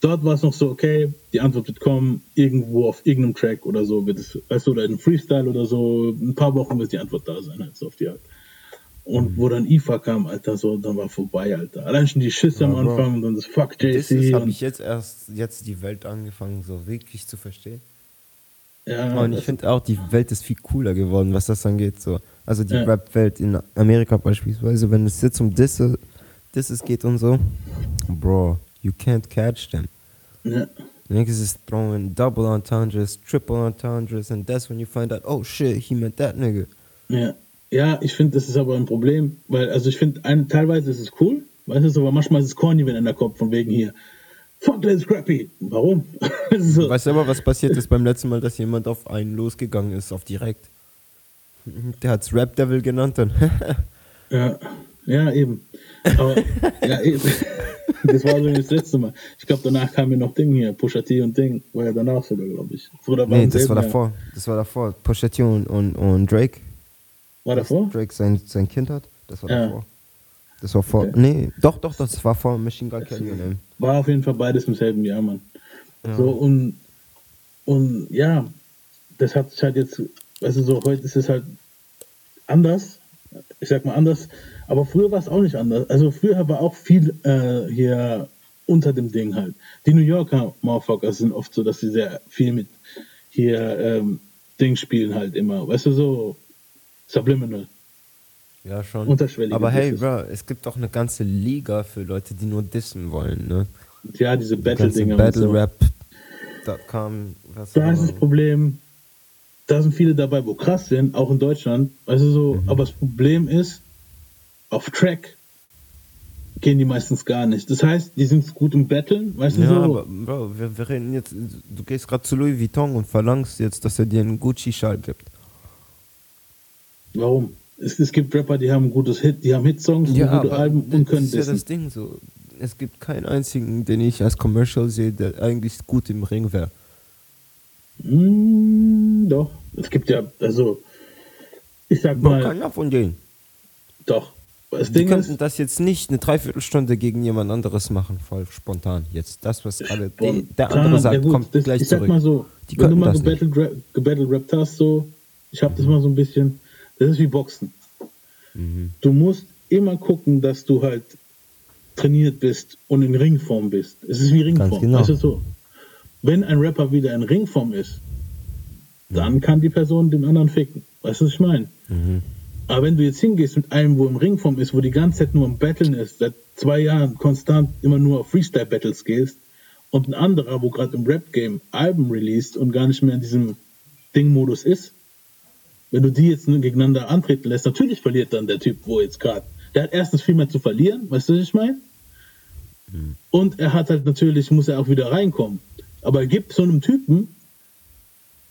Dort war es noch so, okay, die Antwort wird kommen, irgendwo auf irgendeinem Track oder so wird es, weißt du, oder in einem Freestyle oder so, ein paar Wochen wird die Antwort da sein, halt so auf die Art. Und wo dann IFA kam, Alter, so, dann war vorbei, Alter. Allein schon die Schüsse am Anfang und dann das Fuck JC. Das habe ich jetzt erst, jetzt die Welt angefangen, so wirklich zu verstehen. Ja, und ich finde auch, die Welt ist viel cooler geworden, was das angeht. So. Also die ja. Rap-Welt in Amerika beispielsweise, wenn es jetzt um Disse, Disses geht und so, Bro, you can't catch them. Ja. Niggas is throwing double entendres, triple entendres, and that's when you find out, oh shit, he meant that nigga. Ja. Ja, ich finde, das ist aber ein Problem, weil, also ich finde, teilweise ist es cool, weißt du, aber manchmal ist es corny, wenn einer kommt, von wegen hier, fuck, that's scrappy. Warum? so. Weißt du aber, was passiert ist beim letzten Mal, dass jemand auf einen losgegangen ist, auf direkt? Der hat's Rap Devil genannt dann. ja, ja, eben. Aber, ja, eben. Das war so das letzte Mal. Ich glaube, danach kam mir noch Ding hier, Pusha T und Ding. War ja danach sogar, glaube ich. Oder nee, das war davor. Das war davor. Pusha T und, und, und Drake. War davor? Drake sein, sein Kind hat. Das war ja. davor. Das war vor. Okay. Nee, doch, doch, das war vor Machine Gun Canyon. War auf jeden Fall beides im selben Jahr, Mann. Ja. So und, und ja, das hat sich halt jetzt, also so heute ist es halt anders. Ich sag mal anders, aber früher war es auch nicht anders. Also früher war auch viel äh, hier unter dem Ding halt. Die New Yorker Motherfuckers sind oft so, dass sie sehr viel mit hier ähm, Ding spielen halt immer. Weißt du, so Subliminal. Ja, schon. Unterschwellig. Aber hey, Bro, es gibt auch eine ganze Liga für Leute, die nur dissen wollen, ne? Ja, diese Battle-Dinger. Battle-Rap.com. So. Da ist das Problem, da sind viele dabei, wo krass sind, auch in Deutschland. Weißt du so, mhm. aber das Problem ist, auf Track gehen die meistens gar nicht. Das heißt, die sind gut im Battlen, weißt ja, du so? aber Bro, wir, wir reden jetzt, du gehst gerade zu Louis Vuitton und verlangst jetzt, dass er dir einen Gucci-Schal gibt. Warum? Es, es, gibt Rapper, die haben ein gutes Hit, die haben Hitsongs, ja, gute Alben und können das. Ist ja das Ding so. Es gibt keinen einzigen, den ich als Commercial sehe, der eigentlich gut im Ring wäre. Mm, doch. Es gibt ja, also, ich sag mal. Keiner von denen. Doch. Das die Ding könnten ist, das jetzt nicht eine Dreiviertelstunde gegen jemand anderes machen, voll spontan. Jetzt das, was alle der andere sagt, ja gut, kommt das, gleich ich zurück. Sag mal so, die wenn du mal gebattle rappt hast, so, ich habe das mal so ein bisschen, das ist wie Boxen. Mhm. Du musst immer gucken, dass du halt trainiert bist und in Ringform bist. Es ist wie Ringform. Genau. Weißt du so? Wenn ein Rapper wieder in Ringform ist, mhm. dann kann die Person den anderen ficken. Weißt du, was ich meine? Mhm. Aber wenn du jetzt hingehst mit einem, wo im Ringform ist, wo die ganze Zeit nur am Battlen ist, seit zwei Jahren konstant immer nur auf Freestyle-Battles gehst, und ein anderer, wo gerade im Rap-Game Alben released und gar nicht mehr in diesem Ding-Modus ist, wenn du die jetzt gegeneinander antreten lässt, natürlich verliert dann der Typ, wo jetzt gerade. Der hat erstens viel mehr zu verlieren, weißt du, was ich meine? Mhm. Und er hat halt natürlich, muss er auch wieder reinkommen. Aber er gibt so einem Typen.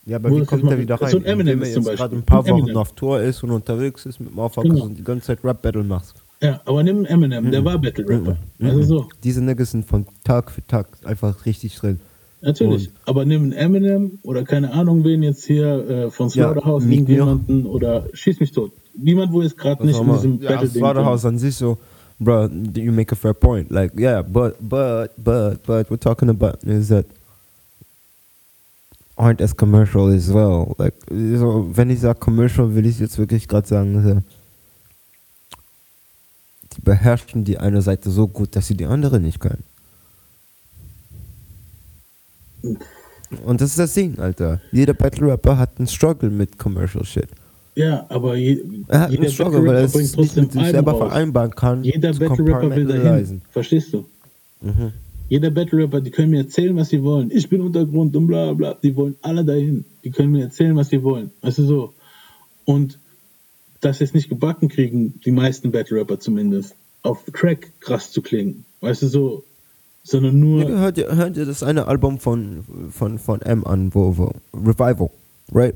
Ja, aber wie kommt er wieder rein? So ein Eminem ist zum Beispiel. gerade ein paar Wochen auf Tour ist und unterwegs ist mit Motherfuckers genau. und die ganze Zeit Rap-Battle macht. Ja, aber nimm Eminem, mhm. der war Battle-Rapper. Mhm. Also so. Diese Niggas sind von Tag für Tag einfach richtig drin. Natürlich, und aber nimm einen Eminem oder keine Ahnung wen jetzt hier äh, von Slaughterhouse, ja, irgendjemanden oder schieß mich tot. Niemand, wo jetzt gerade nicht in diesem ja, Battle Slaughterhouse an sich so, bro, you make a fair point. Like, yeah, but, but, but, but, we're talking about is that aren't as commercial as well. Like, so, wenn ich sage commercial, will ich jetzt wirklich gerade sagen, die beherrschen die eine Seite so gut, dass sie die andere nicht können. Und das ist das Ding, Alter. Jeder Battle Rapper hat einen Struggle mit Commercial Shit. Ja, aber je, er hat jeder einen Struggle, weil er es nicht mit sich selber vereinbaren kann. Jeder Battle Rapper will dahin. Verstehst du? Mhm. Jeder Battle Rapper, die können mir erzählen, was sie wollen. Ich bin Untergrund und bla bla. Die wollen alle dahin. Die können mir erzählen, was sie wollen. Weißt du so? Und dass sie es nicht gebacken kriegen, die meisten Battle Rapper zumindest, auf Track krass zu klingen. Weißt du so? Sondern nur. Ja, hört, ihr, hört ihr das eine Album von, von, von M an, wo, wo Revival, right?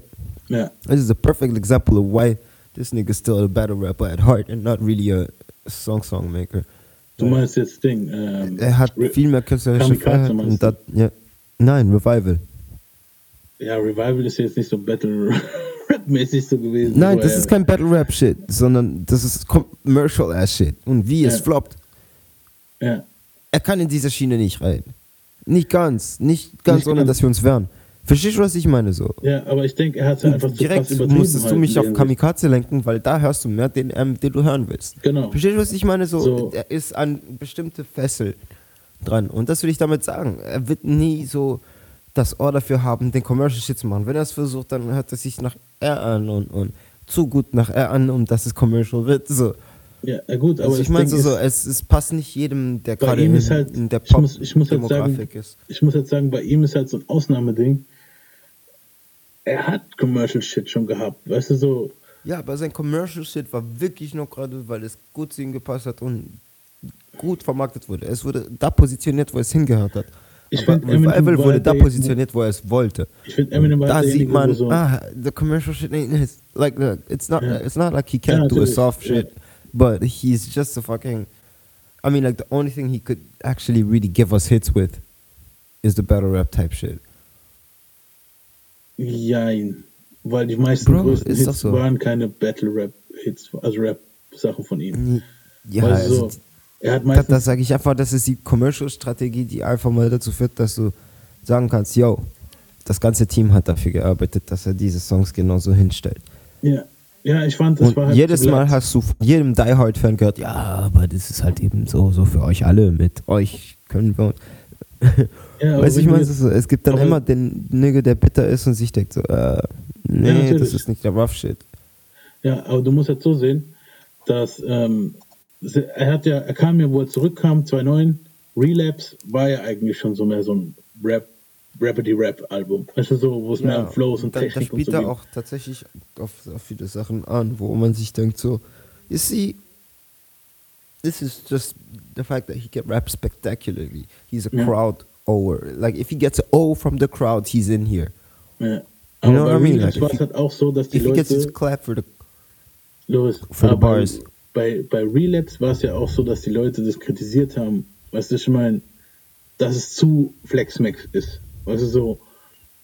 Yeah. This is a perfect example of why this nigga's still a battle rapper at heart and not really a song song maker. Du meinst jetzt Ding. Ähm, er hat Re viel mehr künstlerische Freiheit und das, ja. Nein, Revival. Ja, Revival ist jetzt nicht so Battle Rap-mäßig so gewesen. Nein, das ist kein Battle Rap Shit, sondern das ist Commercial Ass Shit. Und wie ja. es floppt. Ja. Er kann in dieser Schiene nicht rein. Nicht ganz, nicht ganz, nicht ohne ganz. dass wir uns wehren. Verstehst du, was ich meine so? Ja, aber ich denke, er hat es einfach Direkt zu musstest du mich auf Kamikaze lenken, weil da hörst du mehr den, ähm, den du hören willst. Genau. Verstehst du, was ich meine? So, so. er ist an bestimmte Fessel dran. Und das will ich damit sagen. Er wird nie so das Ohr dafür haben, den Commercial Shit zu machen. Wenn er es versucht, dann hört er sich nach R an und, und zu gut nach R an, um dass es Commercial wird. So. Ja, gut, aber also ich meine so, so es, es passt nicht jedem, der gerade in, halt, in, der Pop ich muss, ich muss halt sagen, ist. Ich muss jetzt sagen, bei ihm ist halt so ein Ausnahmeding er hat Commercial Shit schon gehabt, weißt du so. Ja, aber sein Commercial Shit war wirklich noch gerade, weil es gut zu ihm gepasst hat und gut vermarktet wurde. Es wurde da positioniert, wo es hingehört hat. Ich aber Revival wurde da positioniert, wo er es wollte. Ich finde Eminem Da sieht man, so ah, the commercial shit ain't. Like, it's not, yeah. it's not like he can't yeah, do a soft yeah. But he's just a fucking. I mean, like the only thing he could actually really give us hits with is the battle rap type shit. Jein. Weil die meisten Bro, größten Hits so. waren keine Battle-Rap-Hits, also Rap-Sachen von ihm. Ja, also, so, er hat meistens. Das, das sage ich einfach, das ist die Commercial-Strategie, die einfach mal dazu führt, dass du sagen kannst, yo, das ganze Team hat dafür gearbeitet, dass er diese Songs genauso hinstellt. Ja. Ja, ich fand, das und war halt Jedes Mal hast du von jedem Die Hard-Fan gehört, ja, aber das ist halt eben so, so für euch alle. Mit euch können wir. Ja, weißt du, ich meine, so, es gibt dann immer den Nigger, der bitter ist und sich denkt so, äh, nee, ja, das ist nicht der Rough Shit. Ja, aber du musst jetzt so sehen, dass ähm, er hat ja, er kam ja, wo er zurückkam, 2009, Relapse war ja eigentlich schon so mehr so ein Rap, Rappity Rap Album. Weißt du, so, wo es ja, mehr um Flows und, und Technik da, da spielt und so er auch tatsächlich auf, auf viele Sachen an, wo man sich denkt so, you see, this is just the fact that he can rap spectacularly. He's a yeah. crowd over. Like if he gets an O from the crowd, he's in here. Yeah. You know what I mean? Like, war es halt auch so, dass die if Leute. He gets clap for the, Louis, for the bars. Bei, bei Relapse war es ja auch so, dass die Leute das kritisiert haben. Weißt du, ich meine, dass es zu Flexmax ist. Weißt du, so,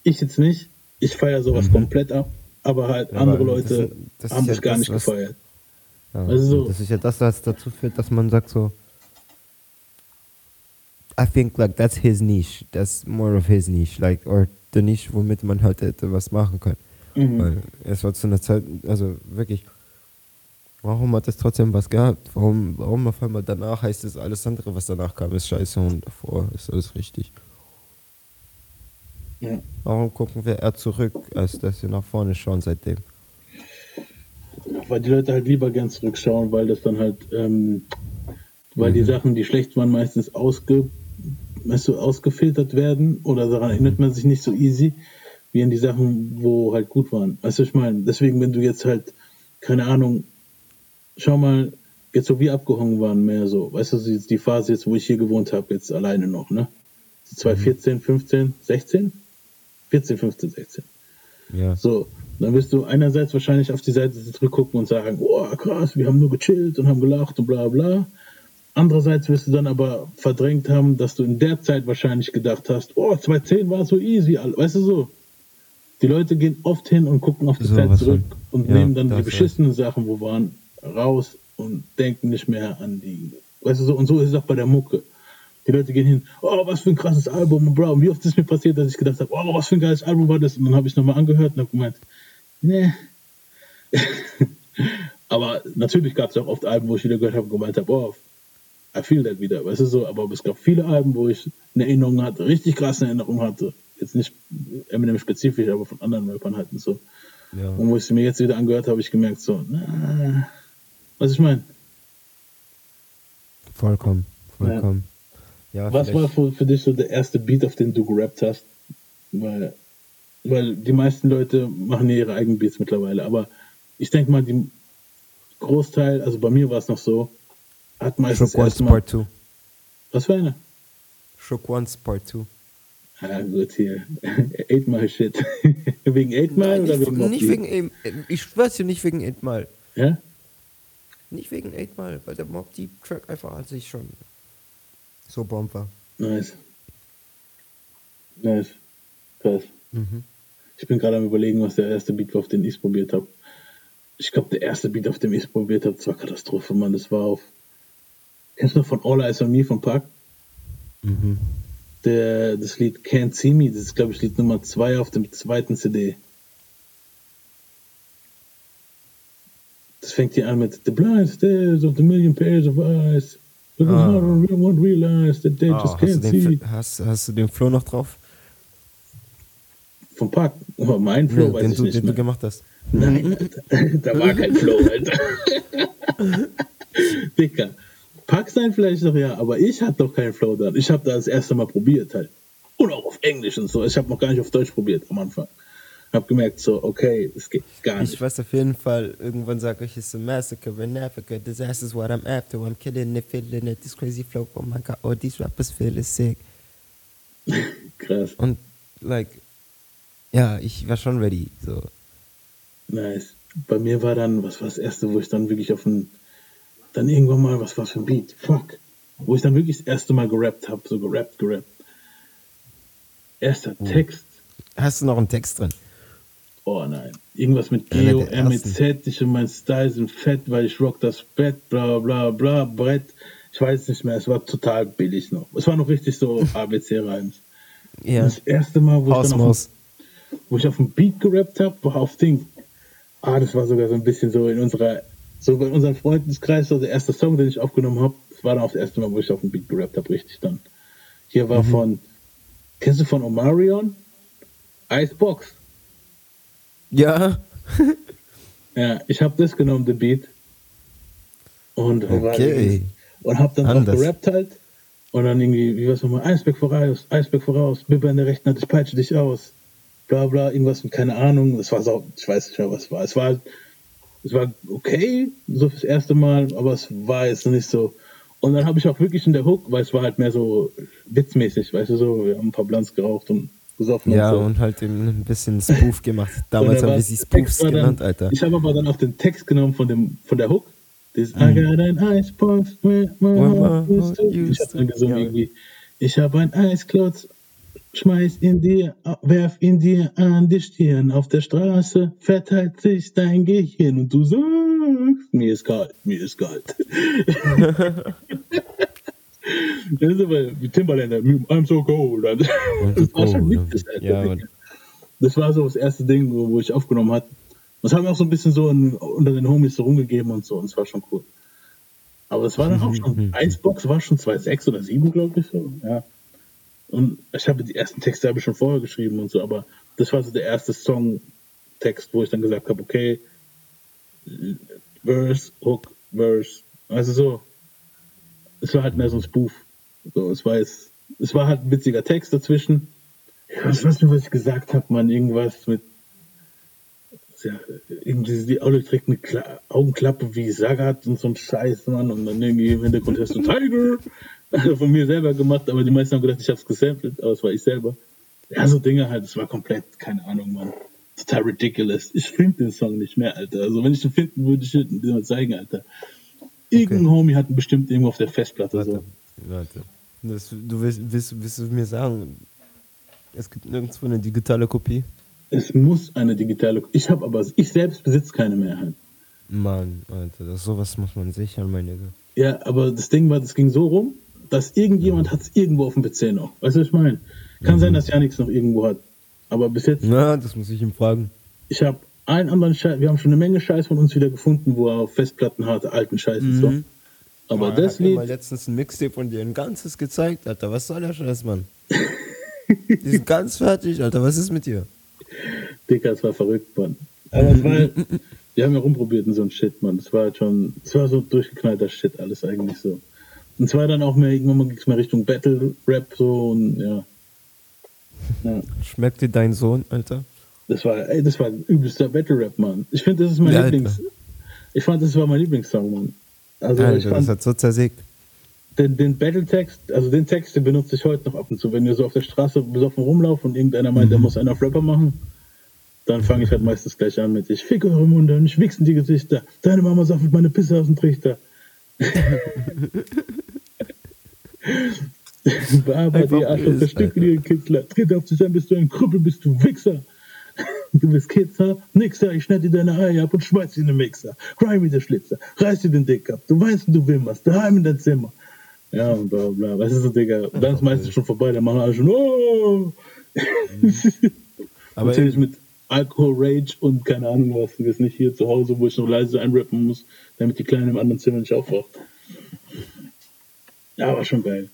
ich jetzt nicht, ich feiere sowas mhm. komplett ab, aber halt ja, andere Leute das, das haben es ja gar das, nicht gefeiert. Ja, also so. Das ist ja das, was dazu führt, dass man sagt so, I think like that's his niche. That's more of his niche, like or the niche, womit man halt hätte was machen können. Mhm. Weil es war zu einer Zeit, also wirklich, warum hat es trotzdem was gehabt? Warum, warum auf einmal danach heißt es alles andere, was danach kam, ist scheiße und davor ist alles richtig. Ja. Warum gucken wir eher zurück, als dass wir nach vorne schauen seitdem? Weil die Leute halt lieber gern zurückschauen, weil das dann halt, ähm, weil mhm. die Sachen, die schlecht waren, meistens ausge weißt du, ausgefiltert werden oder daran erinnert man sich nicht so easy, wie an die Sachen, wo halt gut waren. Weißt du, ich meine, deswegen, wenn du jetzt halt, keine Ahnung, schau mal, jetzt so wie abgehangen waren, mehr so, weißt du, die Phase jetzt, wo ich hier gewohnt habe, jetzt alleine noch, ne? 2014, 15, 16? 14, 15, 16. Ja. So, dann wirst du einerseits wahrscheinlich auf die Seite zurückgucken und sagen, oh krass, wir haben nur gechillt und haben gelacht und bla bla. Andererseits wirst du dann aber verdrängt haben, dass du in der Zeit wahrscheinlich gedacht hast, oh, 2010 war so easy, weißt du so. Die Leute gehen oft hin und gucken auf die so, Zeit zurück und ja, nehmen dann die beschissenen heißt. Sachen, wo waren, raus und denken nicht mehr an die, weißt du so. Und so ist es auch bei der Mucke. Die Leute gehen hin, oh, was für ein krasses Album, und bro. Und wie oft ist mir passiert, dass ich gedacht habe, oh, was für ein geiles Album war das? Und dann habe ich nochmal angehört und habe gemeint, nee. aber natürlich gab es auch oft Alben, wo ich wieder gehört habe und gemeint habe, oh, I feel that wieder, weißt du so. Aber es gab viele Alben, wo ich eine Erinnerung hatte, richtig krasse Erinnerung hatte. Jetzt nicht Eminem spezifisch, aber von anderen Rappern halt und so. Ja. Und wo ich sie mir jetzt wieder angehört habe, habe ich gemerkt, so, na, was ich meine. Vollkommen, vollkommen. Ja. Ja was war für, für dich so der erste Beat, auf den du gerappt hast? Weil, weil die meisten Leute machen ja ihre eigenen Beats mittlerweile, aber ich denke mal, die Großteil, also bei mir war es noch so, hat meistens Shook Ones Part 2. Was für eine? Shook Ones Part 2. Ah, gut, hier. Eight Mile Shit. wegen Eight Mile oder wegen Nicht Mob wegen Ich schwör's dir nicht wegen Eight Mile. Ja? Nicht wegen 8 Mile, weil der Mob Deep Track einfach an sich schon so bomb war. Nice. Nice. Krass. Mhm. Ich bin gerade am überlegen, was der erste Beat war, auf den ich probiert habe. Ich glaube, der erste Beat, auf dem ich probiert habe, das war Katastrophe, Mann. Das war auf. Kennst du noch von All Eyes on Me von Park? Mhm. Der, das Lied Can't See Me, das ist, glaube ich, Lied Nummer 2 auf dem zweiten CD. Das fängt hier an mit The blind stairs of the million pairs of eyes. Ah. won't realize that they ah, just can't hast see. Hast, hast du den Flow noch drauf? Vom Park. Oh, mein Flow ja, weiß den ich du, nicht Den mehr. du gemacht hast. Nein, Alter. da war kein Flow, Alter. Dicker. Park sein vielleicht noch ja, aber ich hatte doch keinen Flow da. Ich habe da das erste Mal probiert halt. Und auch auf Englisch und so. Ich habe noch gar nicht auf Deutsch probiert am Anfang habe gemerkt, so, okay, es geht gar nicht. Ich weiß auf jeden Fall, irgendwann sage ich, it's a massacre in Africa, disaster is what I'm after, I'm killing it, feeling it, this crazy flow, oh my god, oh, these rappers feel sick. Krass. Und, like, ja, ich war schon ready, so. Nice. Bei mir war dann, was war das erste, wo ich dann wirklich auf ein, dann irgendwann mal, was war für ein Beat? Fuck. Wo ich dann wirklich das erste Mal gerappt habe, so gerappt, gerappt. Erster oh. Text. Hast du noch einen Text drin? Oh nein. Irgendwas mit Geo, M mit Z, ich und mein Style sind fett, weil ich rock das Bett, bla bla bla, Brett. Ich weiß nicht mehr, es war total billig noch. Es war noch richtig so ABC-Reims. Ja. Das erste Mal, wo ich, dann auf, wo ich auf dem Beat gerappt habe, war auf Ding. Ah, das war sogar so ein bisschen so in unserer, so bei unserem Freundeskreis, so der erste Song, den ich aufgenommen habe. Das war dann auch das erste Mal, wo ich auf dem Beat gerappt habe, richtig dann. Hier war mhm. von, kennst du von Omarion? Icebox. Ja. ja, ich habe das genommen, The Beat. Und, okay. und habe dann Anders. auch gerappt halt. Und dann irgendwie, wie was nochmal, Eisberg voraus, Eisberg voraus, Bibber in der rechten Hand, ich peitsche dich aus. Bla bla, irgendwas mit keine Ahnung. Das war so, ich weiß nicht mehr, was es war. Es war, es war okay, so fürs erste Mal, aber es war jetzt nicht so. Und dann habe ich auch wirklich in der Hook, weil es war halt mehr so witzmäßig, weißt du so, wir haben ein paar Blunts geraucht und gesoffen ja, und so. und halt ein bisschen Spoof gemacht. Damals haben wir sie Spoofs genannt, dann, Alter. Ich habe aber dann auch den Text genommen von, dem, von der Hook. Das mm. I got an my used to. Ich habe dann gesungen ja. irgendwie. Ich habe ein Eisklotz, schmeiß in dir, werf in dir an die Stirn. Auf der Straße verteilt sich dein Gehirn und du sagst, mir ist kalt, mir ist kalt. Das ist aber wie Timberland, I'm so cold. Das, das war schon witzig, ja, Das war so das erste Ding, wo, ich aufgenommen habe. Das haben wir auch so ein bisschen so in, unter den Homies so rumgegeben und so, und es war schon cool. Aber es war dann auch schon, Icebox war schon 2,6 oder 7, glaube ich, so, ja. Und ich habe die ersten Texte habe ich schon vorher geschrieben und so, aber das war so der erste Songtext, wo ich dann gesagt habe, okay, Verse, Hook, Verse, also so, es war halt mehr so ein Spoof. So, es war jetzt, es war halt ein witziger Text dazwischen. Ich weiß nicht, was ich gesagt habe, man, irgendwas mit, ja, irgendwie, die Aule trägt eine Kla Augenklappe wie Sagat und so ein Scheiß, Mann, und dann irgendwie im Hintergrund hast du Tiger. Also von mir selber gemacht, aber die meisten haben gedacht, ich hab's gesampelt, aber es war ich selber. Ja, so Dinge halt, es war komplett, keine Ahnung, Mann. Total ridiculous. Ich finde den Song nicht mehr, Alter. Also wenn ich ihn finden würde, ich würde ihn zeigen, Alter. Irgendein okay. Homie hat bestimmt irgendwo auf der Festplatte. Warte, so. warte. Das, du willst, willst, willst du mir sagen, es gibt nirgendwo eine digitale Kopie? Es muss eine digitale Kopie. Ich habe aber, ich selbst besitze keine mehr. Halt. Mann, Alter, das, sowas muss man sichern, meine Güte. Ja, aber das Ding war, das ging so rum, dass irgendjemand hat es irgendwo auf dem PC noch. Weißt du, was ich meine? Kann mhm. sein, dass Janix noch irgendwo hat. Aber bis jetzt. Na, das muss ich ihm fragen. Ich habe einen anderen Scheiß, wir haben schon eine Menge Scheiß von uns wieder gefunden, wo er auf Festplatten hatte, alten Scheiß mhm. so. Aber oh, das Lied. Ich mal letztens ein Mixtape von dir ein ganzes gezeigt, Alter. Was soll der Scheiß, Mann? Die sind ganz fertig, Alter. Was ist mit dir? Dicker, es war verrückt, Mann. Aber es war, wir haben ja rumprobiert in so ein Shit, Mann. Es war halt schon, es war so durchgeknallter Shit, alles eigentlich so. Und es war dann auch mehr, irgendwann ging es mehr Richtung Battle-Rap so und ja. ja. Schmeckt dir dein Sohn, Alter? Das war, ey, das war übelster Battle-Rap, Mann. Ich finde, das ist mein ja, Lieblings. Alter. Ich fand, das war mein Lieblingssong, Mann. Also, Alter, ich fand, das hat so zersägt. Den, den Battle-Text, also den Text, den benutze ich heute noch ab und zu. Wenn wir so auf der Straße besoffen rumlaufen und irgendeiner meint, mhm. der muss einen auf Rapper machen, dann fange ich halt meistens gleich an mit Ich fick eure Munde und ich wichsen die Gesichter. Deine Mama saffelt meine Pisse aus dem Trichter. Bearbeite die Arsch und zerstücke die Kitzler. Tritt auf dich an, bist du ein Krüppel, bist du Wichser. Du bist Kitzer, Nixer, ich schneide dir deine Eier ab und schmeiß sie in den Mixer. Grime wie der Schlitzer, reiß dir den Dick ab. Du und du wimmerst, daheim in dein Zimmer. Ja, und bla bla. Weißt du so, Digga, dann ist meistens schon vorbei, dann machen alle schon, oh! Aber Natürlich mit Alkohol, Rage und keine Ahnung was. Du bist nicht hier zu Hause, wo ich noch leise einrappen muss, damit die Kleine im anderen Zimmer nicht aufwacht. Ja, war schon geil.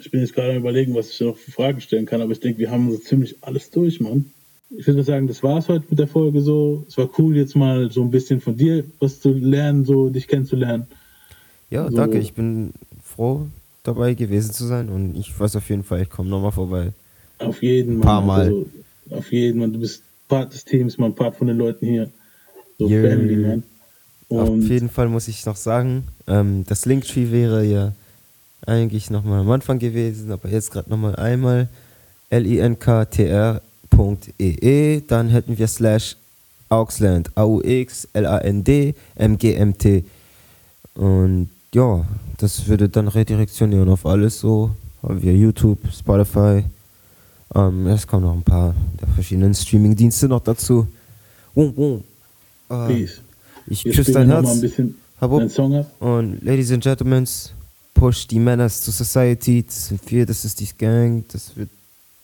Ich bin jetzt gerade am überlegen, was ich noch für Fragen stellen kann, aber ich denke, wir haben so ziemlich alles durch, Mann. Ich würde sagen, das war es heute mit der Folge so. Es war cool, jetzt mal so ein bisschen von dir was zu lernen, so dich kennenzulernen. Ja, so. danke. Ich bin froh, dabei gewesen zu sein und ich weiß auf jeden Fall, ich komme nochmal vorbei. Auf jeden Mal. Ein paar Mal. Also, auf jeden Mal. Du bist Part des Teams, man, Part von den Leuten hier. So. Family, man. Und auf jeden Fall muss ich noch sagen, ähm, das Linktree wäre ja eigentlich nochmal am Anfang gewesen, aber jetzt gerade nochmal einmal linktr.ee, e, dann hätten wir slash Auxland, A-U-X, L-A-N-D, M-G-M-T. Und ja, das würde dann redirektionieren auf alles so. Haben wir YouTube, Spotify. Ähm, es kommen noch ein paar der verschiedenen Streaming-Dienste noch dazu. Wum, wum. Äh, ich küsse dein Herz. Und Ladies and Gentlemen, push die Manners to Society. Das sind wir, das ist die Gang. Das wird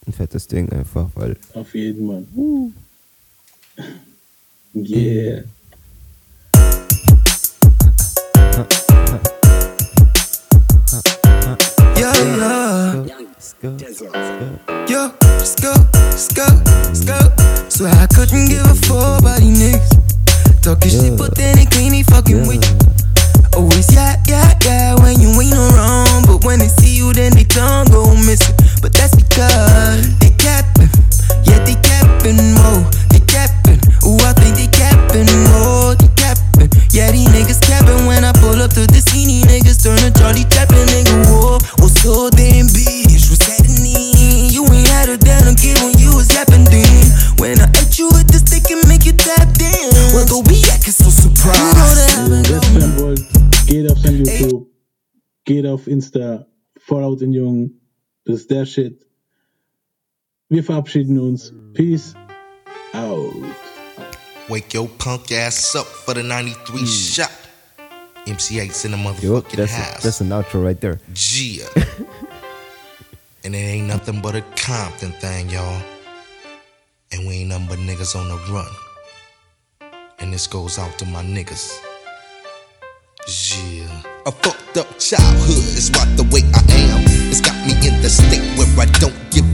ein fettes Ding einfach, weil. Auf jeden Fall. Uh. Yeah. Yeah, yeah. Yo, let's go, let's go, let's go. Swear I couldn't give a fuck about these niggas. Talking shit, but then they can't fucking with you. Oh, Always yeah, yeah, yeah when you ain't around. But when they see you, then they tongue go missing. But that's because they capping. Yeah, they capping more. Geht auf Insta, Fallout den Jungen. Das ist der Shit. Wir verabschieden uns. Peace out. Wake your punk ass up for the 93 mm. shot. MC8's in the motherfucking Yo, that's house. A, that's an outro right there. Gia. and it ain't nothing but a Compton thing, y'all. And we ain't nothing but niggas on the run. And this goes out to my niggas. Yeah. A fucked up childhood is what the way I am. It's got me in the state where I don't give